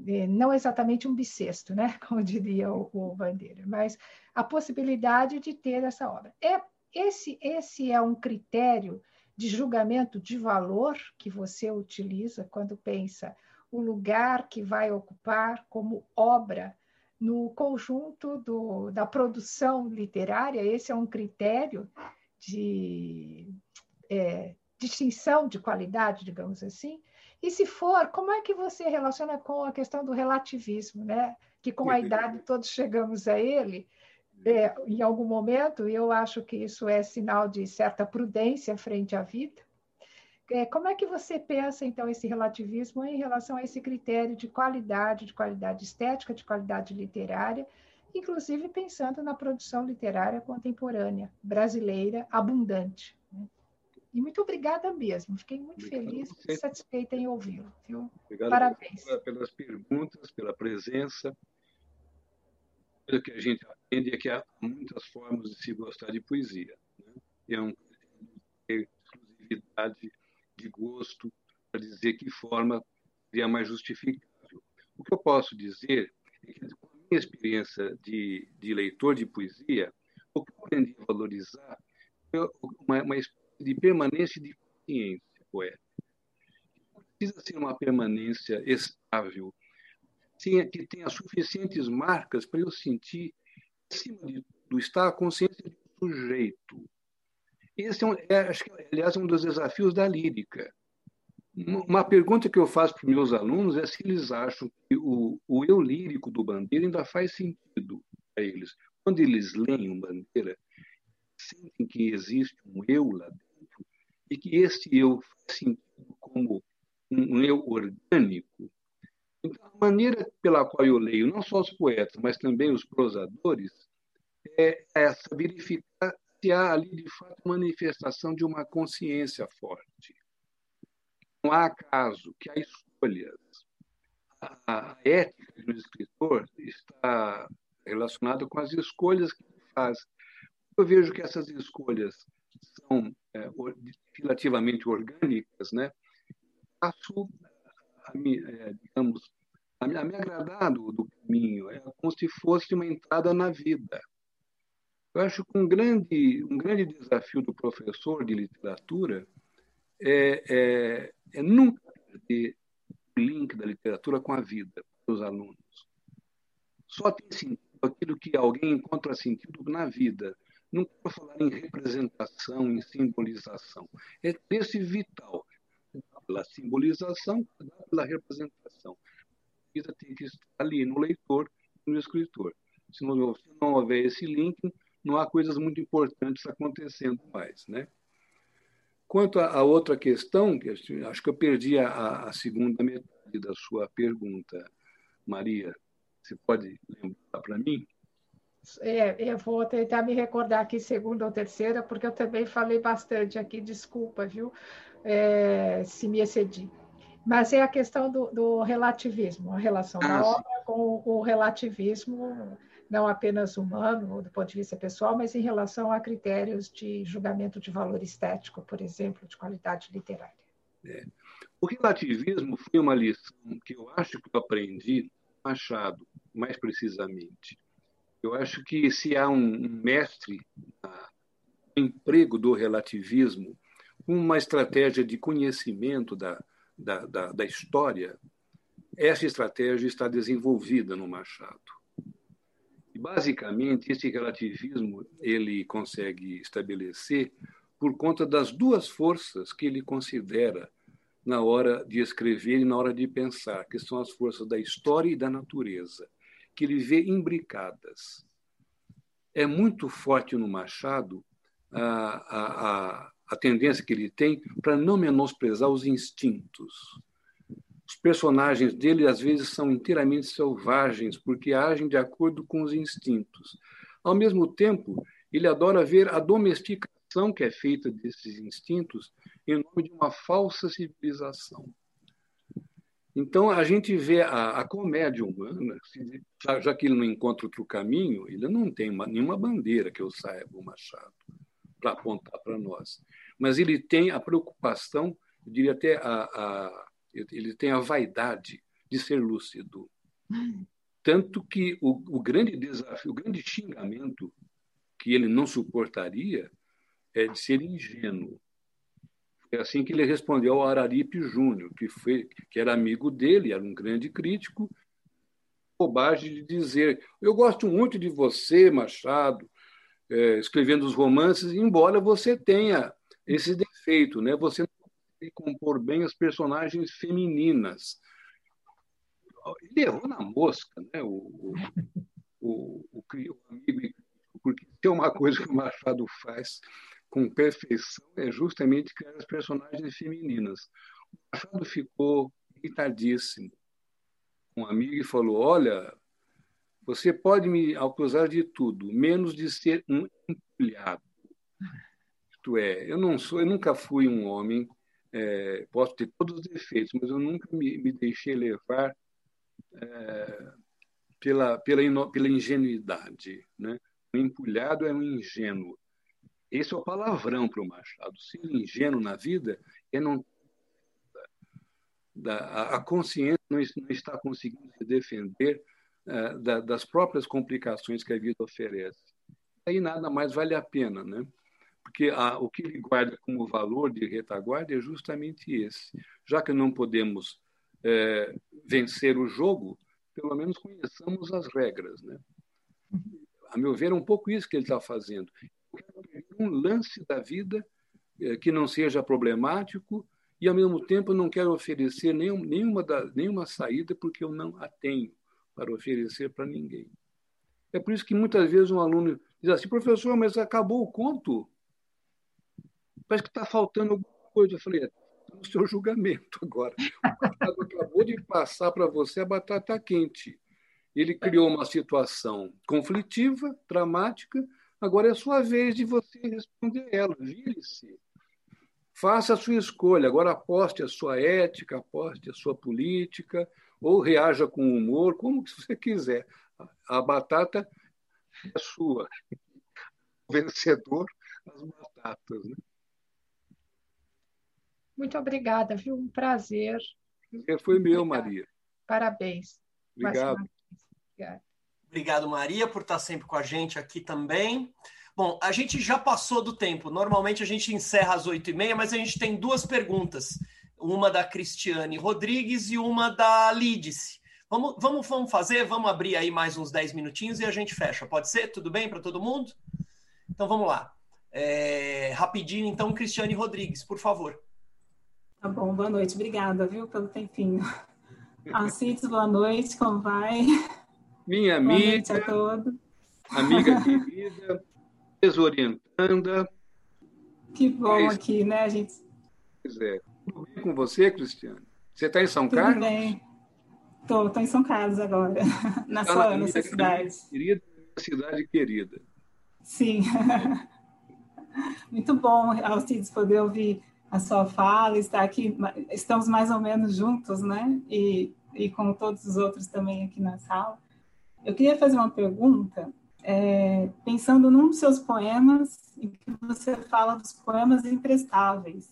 É, não exatamente um bissexto, né, como diria o, o Bandeira, mas a possibilidade de ter essa obra. É, esse, esse é um critério de julgamento de valor que você utiliza quando pensa o lugar que vai ocupar como obra no conjunto do, da produção literária. Esse é um critério de é, distinção de qualidade, digamos assim? E se for, como é que você relaciona com a questão do relativismo, né? Que com a idade todos chegamos a ele é, em algum momento, e eu acho que isso é sinal de certa prudência frente à vida. É, como é que você pensa, então, esse relativismo em relação a esse critério de qualidade, de qualidade estética, de qualidade literária, inclusive pensando na produção literária contemporânea brasileira abundante. E muito obrigada mesmo. Fiquei muito obrigado feliz e satisfeita em ouvi-lo. Obrigado Parabéns. pelas perguntas, pela presença. O que a gente aprende é que há muitas formas de se gostar de poesia. Né? É um exclusividade de gosto para dizer que forma seria mais justificável. O que eu posso dizer é que, com a minha experiência de, de leitor de poesia, o que eu aprendi a valorizar foi uma, uma espécie de permanência de consciência poética. Precisa ser uma permanência estável, que tenha suficientes marcas para eu sentir, acima de tudo, estar a consciência do sujeito. Esse é, um, é, acho que, aliás, é um dos desafios da lírica. Uma pergunta que eu faço para os meus alunos é se eles acham que o, o eu lírico do Bandeira ainda faz sentido para eles. Quando eles leem o Bandeira, sentem que existe um eu lá dentro e que esse eu faz sentido como um eu orgânico. Então, a maneira pela qual eu leio, não só os poetas, mas também os prosadores, é essa, verificar se há ali, de fato, manifestação de uma consciência forte não há acaso, que há escolhas. A, ética do escritor está relacionada com as escolhas que ele faz. Eu vejo que essas escolhas são é, relativamente orgânicas, né? Passo a me, é, digamos, a me, a me agradar do, do caminho, é como se fosse uma entrada na vida. Eu acho que um grande, um grande desafio do professor de literatura é, é, é nunca perder o link da literatura com a vida dos alunos. Só tem sentido aquilo que alguém encontra sentido na vida. Não quero falar em representação, em simbolização. É desse vital. Pela simbolização, pela representação. A tem que estar ali no leitor, no escritor. Se não, se não houver esse link, não há coisas muito importantes acontecendo mais, né? Quanto à outra questão, que acho que eu perdi a, a segunda metade da sua pergunta, Maria. Você pode lembrar para mim? É, eu vou tentar me recordar aqui segunda ou terceira, porque eu também falei bastante aqui, desculpa, viu, é, se me excedi. Mas é a questão do, do relativismo, a relação ah, da sim. obra com o relativismo não apenas humano, do ponto de vista pessoal, mas em relação a critérios de julgamento de valor estético, por exemplo, de qualidade literária. É. O relativismo foi uma lição que eu acho que eu aprendi Machado, mais precisamente. Eu acho que se há um mestre no emprego do relativismo, uma estratégia de conhecimento da, da, da, da história, essa estratégia está desenvolvida no Machado. E, basicamente, esse relativismo ele consegue estabelecer por conta das duas forças que ele considera na hora de escrever e na hora de pensar, que são as forças da história e da natureza, que ele vê imbricadas. É muito forte no Machado a, a, a, a tendência que ele tem para não menosprezar os instintos os personagens dele, às vezes, são inteiramente selvagens, porque agem de acordo com os instintos. Ao mesmo tempo, ele adora ver a domesticação que é feita desses instintos em nome de uma falsa civilização. Então, a gente vê a, a comédia humana, já, que ele não encontra outro caminho, ele não tem uma, nenhuma bandeira que eu saiba, o Machado, para apontar para nós. Mas ele tem a preocupação, eu diria até a, a ele tem a vaidade de ser lúcido. Tanto que o, o grande desafio, o grande xingamento que ele não suportaria é de ser ingênuo. É assim que ele respondeu ao Araripe Júnior, que, foi, que era amigo dele, era um grande crítico, bobagem de dizer: Eu gosto muito de você, Machado, é, escrevendo os romances, embora você tenha esse defeito, né? Você não consegue compor bem as personagens femininas. Ele errou na mosca, né? o, o, o, o, amigo, porque tem uma coisa que o Machado faz com perfeição é justamente criar as personagens femininas. O Machado ficou irritadíssimo um amigo falou: Olha, você pode me acusar de tudo, menos de ser um empilhado. fato é, eu não sou, eu nunca fui um homem, é, posso ter todos os defeitos, mas eu nunca me, me deixei levar é, pela, pela, pela ingenuidade. Né? O empulhado é um ingênuo. Esse é o palavrão para o Machado. Ser ingênuo na vida é não. A consciência não está conseguindo se defender uh, das próprias complicações que a vida oferece. Aí nada mais vale a pena, né? Porque a, o que ele guarda como valor de retaguarda é justamente esse. Já que não podemos é, vencer o jogo, pelo menos conheçamos as regras, né? A meu ver, é um pouco isso que ele está fazendo. Um lance da vida é, que não seja problemático e, ao mesmo tempo, não quero oferecer nenhum, nenhuma, da, nenhuma saída porque eu não a tenho para oferecer para ninguém. É por isso que muitas vezes um aluno diz assim, professor, mas acabou o conto? Parece que está faltando alguma coisa. Eu falei, é, no seu julgamento agora. O acabou de passar para você a batata quente. Ele criou uma situação conflitiva, dramática, agora é a sua vez de você responder ela. Vire-se. Faça a sua escolha. Agora aposte a sua ética, aposte a sua política, ou reaja com humor, como você quiser. A batata é sua. O vencedor, as batatas. Né? Muito obrigada, viu? Um prazer. foi meu, Maria. Parabéns. Obrigado. Obrigado. Obrigado, Maria, por estar sempre com a gente aqui também. Bom, a gente já passou do tempo. Normalmente a gente encerra às oito e meia, mas a gente tem duas perguntas. Uma da Cristiane Rodrigues e uma da Lidice. Vamos, vamos, vamos fazer? Vamos abrir aí mais uns dez minutinhos e a gente fecha. Pode ser? Tudo bem para todo mundo? Então vamos lá. É, rapidinho, então, Cristiane Rodrigues, por favor. Tá bom, boa noite. Obrigada, viu, pelo tempinho. Alcides, boa noite, como vai? Minha amiga. Boa noite a todos. Amiga querida, desorientanda. Que bom aqui, né, a gente? Pois é. Tudo bem com você, Cristiane? Você está em São Tudo Carlos? Tudo bem. Estou, em São Carlos agora, na tá sua, na sua cidade. Querida, cidade querida. Sim. Muito bom, Alcides, poder ouvir a sua fala, estar aqui. Estamos mais ou menos juntos, né? E, e com todos os outros também aqui na sala. Eu queria fazer uma pergunta, é, pensando num dos seus poemas, em que você fala dos poemas imprestáveis.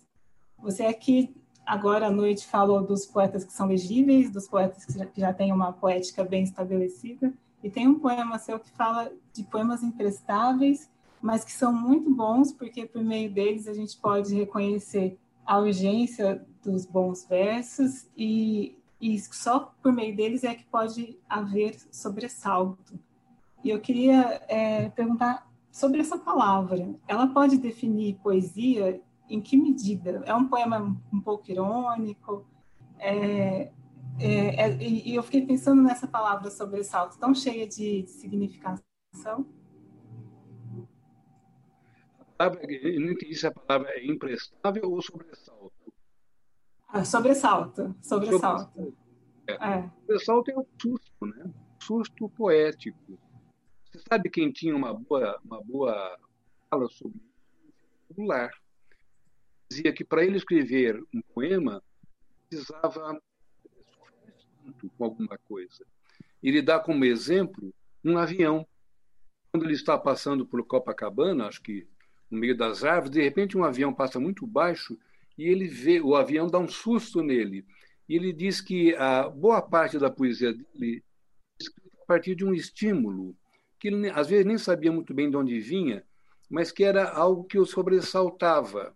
Você aqui, agora à noite, falou dos poetas que são legíveis, dos poetas que já, que já têm uma poética bem estabelecida, e tem um poema seu que fala de poemas imprestáveis, mas que são muito bons, porque por meio deles a gente pode reconhecer a urgência dos bons versos e e só por meio deles é que pode haver sobressalto. E eu queria é, perguntar sobre essa palavra. Ela pode definir poesia em que medida? É um poema um pouco irônico? É, é, é, e eu fiquei pensando nessa palavra sobressalto, tão cheia de, de significação. Eu não entendi se a palavra é imprestável ou sobressalto. Ah, sobressalto, sobressalto. É. É. Sobressalto é um susto, né? susto poético. Você sabe quem tinha uma boa, uma boa fala sobre popular? Dizia que para ele escrever um poema precisava com alguma coisa. Ele dá como exemplo um avião. Quando ele está passando por Copacabana, acho que no meio das árvores, de repente um avião passa muito baixo e ele vê, o avião dá um susto nele. E ele diz que a boa parte da poesia dele é escrita a partir de um estímulo, que ele às vezes nem sabia muito bem de onde vinha, mas que era algo que o sobressaltava.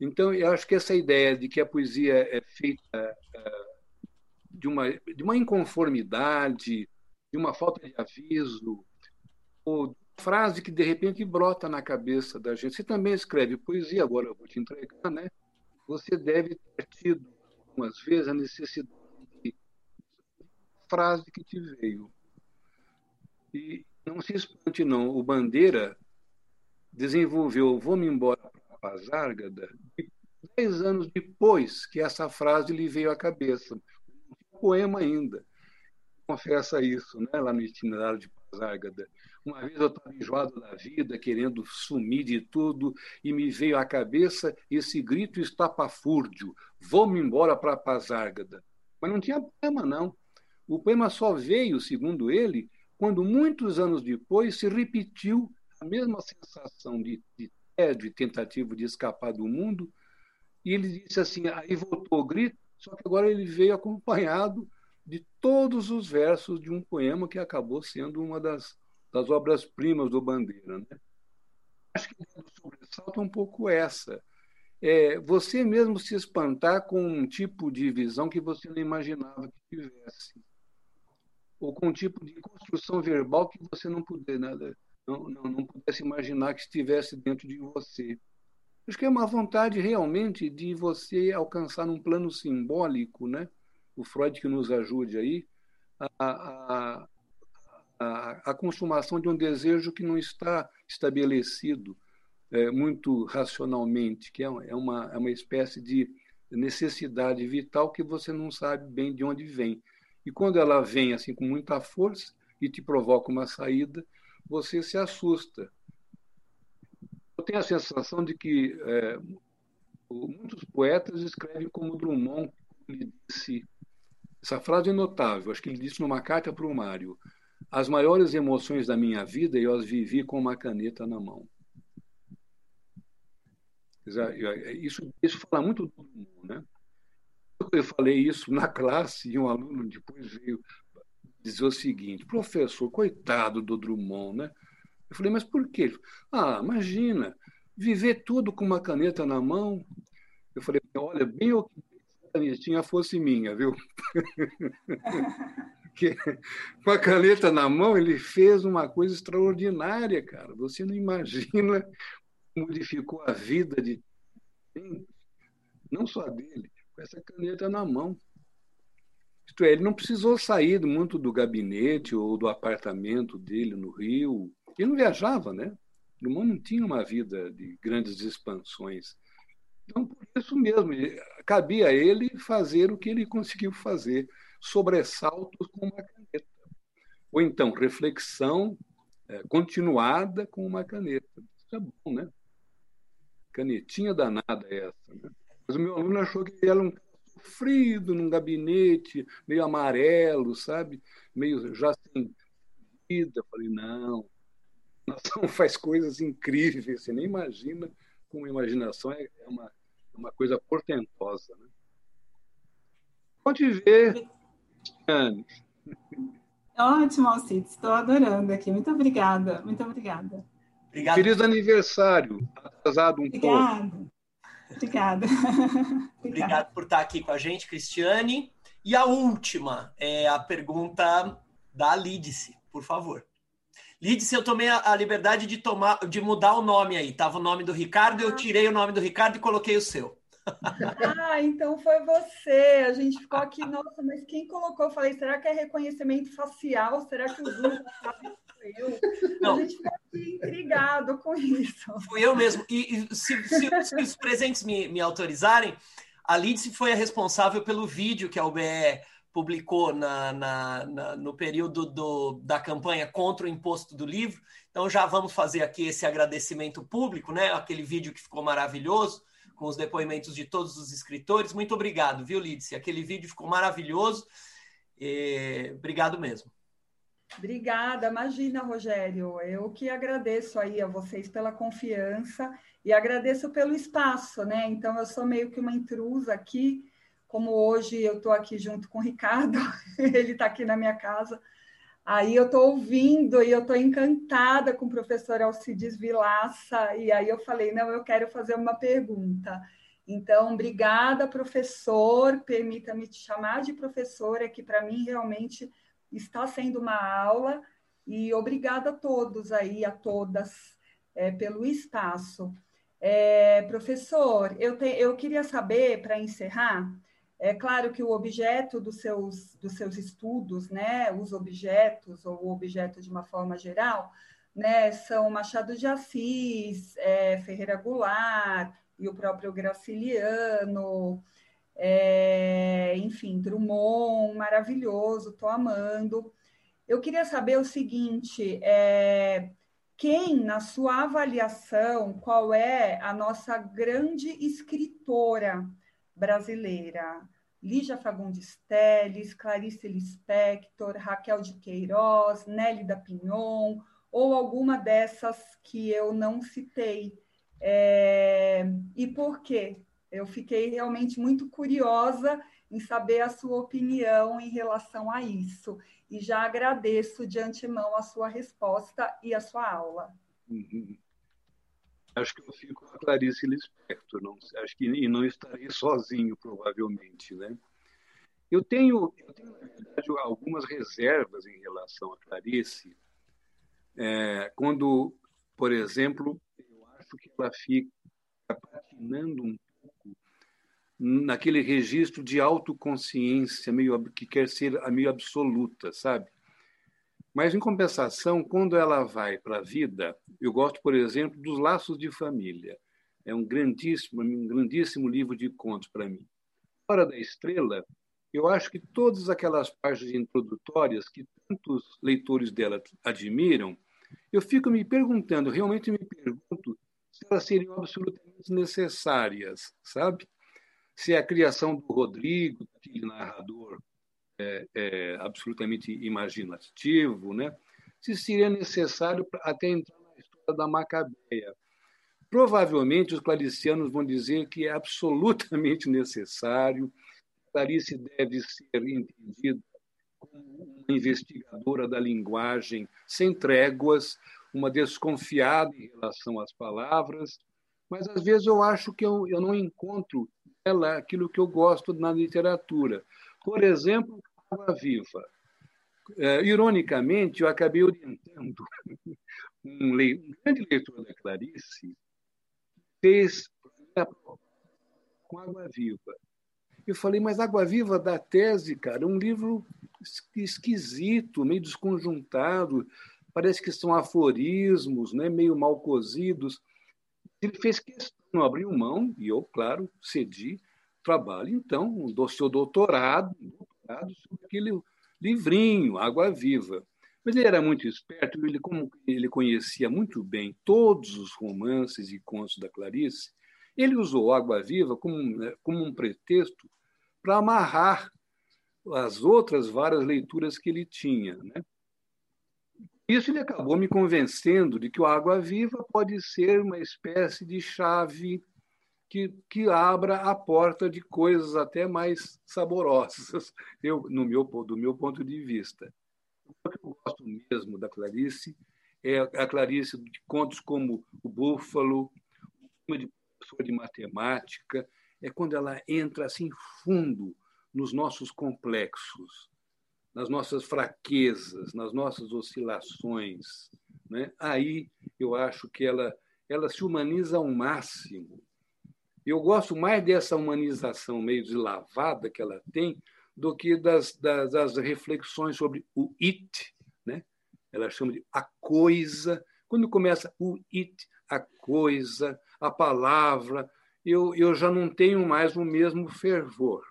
Então, eu acho que essa ideia de que a poesia é feita é, de uma, de uma inconformidade, de uma falta de aviso, ou frase que de repente brota na cabeça da gente. Você também escreve poesia, agora eu vou te entregar, né? Você deve ter tido algumas vezes a necessidade de frase que te veio. E não se espante não, o Bandeira desenvolveu Vou-me embora para Pazárgada dez anos depois que essa frase lhe veio à cabeça. Um poema ainda. Confessa isso, né? lá no itinerário de Zárgada. Uma vez eu estava enjoado da vida, querendo sumir de tudo, e me veio à cabeça esse grito estapafúrdio: vou-me embora para Pazárgada. Mas não tinha poema, não. O poema só veio, segundo ele, quando muitos anos depois se repetiu a mesma sensação de, de tédio e tentativa de escapar do mundo, e ele disse assim: aí voltou o grito, só que agora ele veio acompanhado de todos os versos de um poema que acabou sendo uma das, das obras-primas do Bandeira. Né? Acho que o sobressalto é um pouco essa. É você mesmo se espantar com um tipo de visão que você não imaginava que tivesse. Ou com um tipo de construção verbal que você não, puder, nada, não, não, não pudesse imaginar que estivesse dentro de você. Acho que é uma vontade realmente de você alcançar um plano simbólico, né? o Freud que nos ajude aí, a, a, a, a consumação de um desejo que não está estabelecido é, muito racionalmente, que é, é uma, é uma espécie de necessidade vital que você não sabe bem de onde vem. E quando ela vem assim com muita força e te provoca uma saída, você se assusta. Eu tenho a sensação de que é, muitos poetas escrevem como Drummond, ele disse essa frase é notável, acho que ele disse numa carta para o Mário: As maiores emoções da minha vida eu as vivi com uma caneta na mão. Isso, isso fala muito do mundo, né? Eu falei isso na classe e um aluno depois veio dizer o seguinte: professor, coitado do Drummond, né? Eu falei, mas por quê? Ah, imagina, viver tudo com uma caneta na mão. Eu falei, olha, bem o que canetinha fosse minha, viu? que, com a caneta na mão, ele fez uma coisa extraordinária, cara. Você não imagina modificou a vida de não só dele, com essa caneta na mão. Isto é, ele não precisou sair muito do gabinete ou do apartamento dele no Rio. Ele não viajava, né? O mundo não tinha uma vida de grandes expansões. Então, por isso mesmo, cabia a ele fazer o que ele conseguiu fazer, sobressaltos com uma caneta. Ou então, reflexão é, continuada com uma caneta. Isso é bom, né? Canetinha danada essa. Né? Mas o meu aluno achou que era um sofrido num gabinete, meio amarelo, sabe? Meio já sem vida. Eu falei, não, a nação faz coisas incríveis, você nem imagina com imaginação é, é uma, é uma coisa portentosa. Né? Pode ver, Anne. Ótimo, Alcides. Estou adorando aqui. Muito obrigada. Muito obrigada. Obrigado. Feliz aniversário. Atrasado um Obrigada. pouco. Obrigada. Obrigado por estar aqui com a gente, Cristiane. E a última é a pergunta da Lídice, por favor. Lídice, eu tomei a, a, liberdade de, tomar, de mudar o nome aí. Tava o nome do Ricardo, eu ah. tirei o nome do Ricardo e coloquei o seu. Ah, então foi você. A gente ficou aqui, nossa, mas quem colocou? Eu falei, será que é reconhecimento facial? Será que o Zoom sabe que eu? Não. A gente ficou aqui intrigado com isso. Fui eu mesmo. E, e se, se, se, os presentes me, me autorizarem, a Lídice foi a responsável pelo vídeo que a UBE publicou na, na, na, no período do, da campanha contra o imposto do livro. Então já vamos fazer aqui esse agradecimento público, né? Aquele vídeo que ficou maravilhoso, com os depoimentos de todos os escritores. Muito obrigado, viu, Lídice? Aquele vídeo ficou maravilhoso. E... Obrigado mesmo. Obrigada, imagina, Rogério. Eu que agradeço aí a vocês pela confiança e agradeço pelo espaço, né? Então, eu sou meio que uma intrusa aqui, como hoje eu estou aqui junto com o Ricardo, ele está aqui na minha casa, aí eu estou ouvindo e eu estou encantada com o professor Alcides Vilaça, e aí eu falei, não, eu quero fazer uma pergunta. Então, obrigada, professor, permita-me te chamar de professora, que para mim realmente está sendo uma aula, e obrigada a todos aí, a todas, é, pelo espaço. É, professor, eu, te, eu queria saber, para encerrar, é claro que o objeto dos seus, dos seus estudos, né, os objetos, ou o objeto de uma forma geral, né, são Machado de Assis, é, Ferreira Goulart e o próprio Graciliano, é, enfim, Drummond, maravilhoso, estou amando. eu queria saber o seguinte: é, quem, na sua avaliação, qual é a nossa grande escritora brasileira? Lígia Fagundes Telles, Clarice Lispector, Raquel de Queiroz, Nélida Pinhon, ou alguma dessas que eu não citei. É, e por quê? Eu fiquei realmente muito curiosa em saber a sua opinião em relação a isso. E já agradeço de antemão a sua resposta e a sua aula. Uhum. Acho que eu fico com a Clarice Lispector, não, acho que e não estarei sozinho, provavelmente. Né? Eu, tenho, eu tenho, na verdade, algumas reservas em relação a Clarice, é, quando, por exemplo, eu acho que ela fica patinando um naquele registro de autoconsciência meio que quer ser a meio absoluta, sabe? Mas em compensação, quando ela vai para a vida, eu gosto, por exemplo, dos Laços de Família. É um grandíssimo, um grandíssimo livro de contos para mim. Fora da Estrela, eu acho que todas aquelas páginas introdutórias que tantos leitores dela admiram, eu fico me perguntando, realmente me pergunto, se elas seriam absolutamente necessárias, sabe? se a criação do Rodrigo, aquele narrador é, é, absolutamente imaginativo, né? se seria necessário até entrar na história da Macabeia. Provavelmente os claricianos vão dizer que é absolutamente necessário. Clarice deve ser entendida como uma investigadora da linguagem sem tréguas, uma desconfiada em relação às palavras, mas às vezes eu acho que eu, eu não encontro ela aquilo que eu gosto na literatura. Por exemplo, Água Viva. É, ironicamente, eu acabei orientando um, le... um grande leitor da Clarice, fez com Água Viva. Eu falei, mas Água Viva da tese, cara, é um livro esquisito, meio desconjuntado, parece que são aforismos, né, meio mal cozidos. Ele fez questão não abriu mão, e eu, claro, cedi trabalho, então, do seu doutorado, doutorado sobre aquele livrinho, Água Viva. Mas ele era muito esperto, ele, como ele conhecia muito bem todos os romances e contos da Clarice, ele usou Água Viva como, né, como um pretexto para amarrar as outras várias leituras que ele tinha. Né? Isso ele acabou me convencendo de que o Água Viva pode ser uma espécie de chave que, que abra a porta de coisas até mais saborosas, eu, no meu, do meu ponto de vista. O que eu gosto mesmo da Clarice é a Clarice de contos como O Búfalo, uma de de matemática, é quando ela entra assim fundo nos nossos complexos nas nossas fraquezas, nas nossas oscilações. Né? Aí eu acho que ela, ela se humaniza ao máximo. Eu gosto mais dessa humanização meio deslavada que ela tem do que das, das, das reflexões sobre o it. Né? Ela chama de a coisa. Quando começa o it, a coisa, a palavra, eu, eu já não tenho mais o mesmo fervor.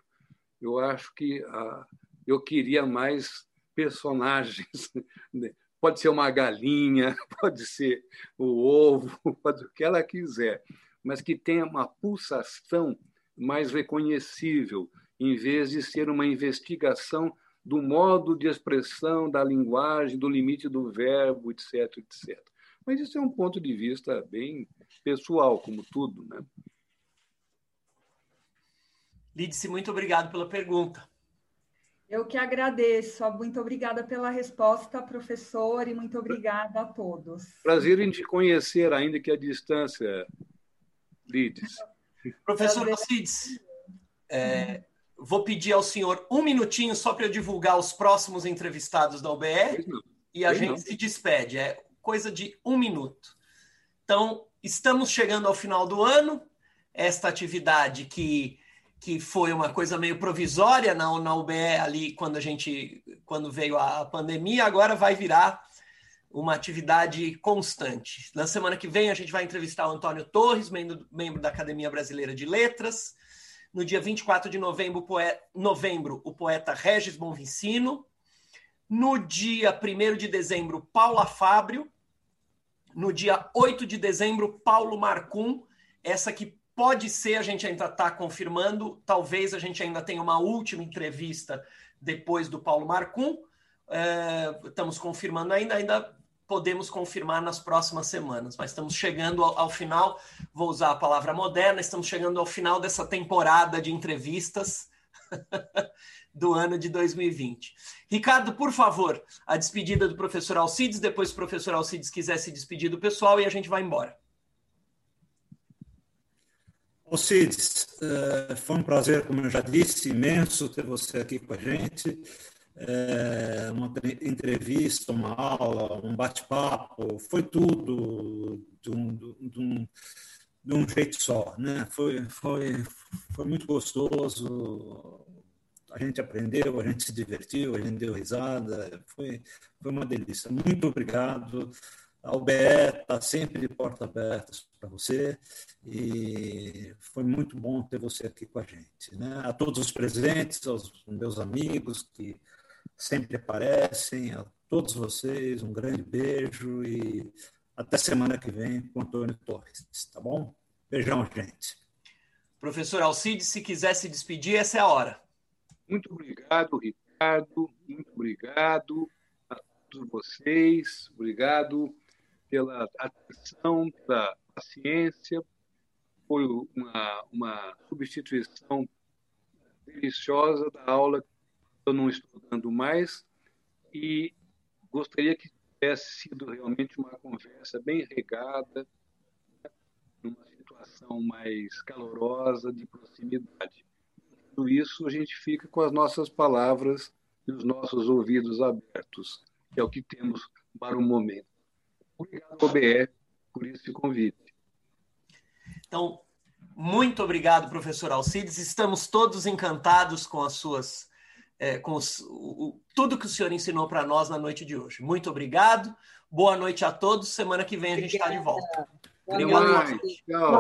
Eu acho que a, eu queria mais personagens. Né? Pode ser uma galinha, pode ser o ovo, pode o que ela quiser, mas que tenha uma pulsação mais reconhecível, em vez de ser uma investigação do modo de expressão, da linguagem, do limite do verbo, etc, etc. Mas isso é um ponto de vista bem pessoal, como tudo, né? Lídice, muito obrigado pela pergunta. Eu que agradeço. Muito obrigada pela resposta, professor, e muito obrigada a todos. Prazer em te conhecer, ainda que à distância, Lides. Professor Alcides, é, vou pedir ao senhor um minutinho só para eu divulgar os próximos entrevistados da UBE e a gente não. se despede. É coisa de um minuto. Então, estamos chegando ao final do ano. Esta atividade que que foi uma coisa meio provisória na, na UBE ali quando a gente quando veio a pandemia, agora vai virar uma atividade constante. Na semana que vem a gente vai entrevistar o Antônio Torres, membro, membro da Academia Brasileira de Letras. No dia 24 de novembro, poeta, novembro o poeta Regis Bonvicino. No dia 1 de dezembro, Paula Fábio. No dia 8 de dezembro, Paulo Marcum. Essa que pode ser, a gente ainda está confirmando. Talvez a gente ainda tenha uma última entrevista depois do Paulo Marcum. É, estamos confirmando ainda, ainda podemos confirmar nas próximas semanas, mas estamos chegando ao, ao, final, vou usar a palavra moderna, estamos chegando ao final dessa temporada de entrevistas do ano de 2020. Ricardo, por favor, a despedida do professor Alcides, depois o professor Alcides quiser se despedir do pessoal e a gente vai embora. Alcides, eh, foi um prazer, como eu já disse, imenso ter você aqui com a gente é, uma entrevista, uma aula, um bate-papo, foi tudo de um, de, um, de um, jeito só. Né? Foi, foi, foi muito gostoso, a gente aprendeu, a gente se divertiu, a gente deu risada, foi, foi uma delícia. Muito obrigado. A UBE está sempre de porta aberta para você e foi muito bom ter você aqui com a gente. Né? A todos os presentes, aos meus amigos que sempre aparecem. A todos vocês, um grande beijo e até semana que vem com Antônio Torres, tá bom? Beijão, gente. Professor Alcides, se quiser se despedir, essa é a hora. Muito obrigado, Ricardo. Muito obrigado a todos vocês. Obrigado pela atenção, pela paciência. Foi uma, uma substituição deliciosa da aula eu não estou dando mais e gostaria que tivesse sido realmente uma conversa bem regada, numa situação mais calorosa, de proximidade. Tudo isso a gente fica com as nossas palavras e os nossos ouvidos abertos, que é o que temos para o momento. Obrigado, OBE, por esse convite. Então, muito obrigado, professor Alcides. Estamos todos encantados com as suas é, com os, o, tudo que o senhor ensinou para nós na noite de hoje. Muito obrigado. Boa noite a todos. Semana que vem a gente está de volta. Boa noite. Tchau.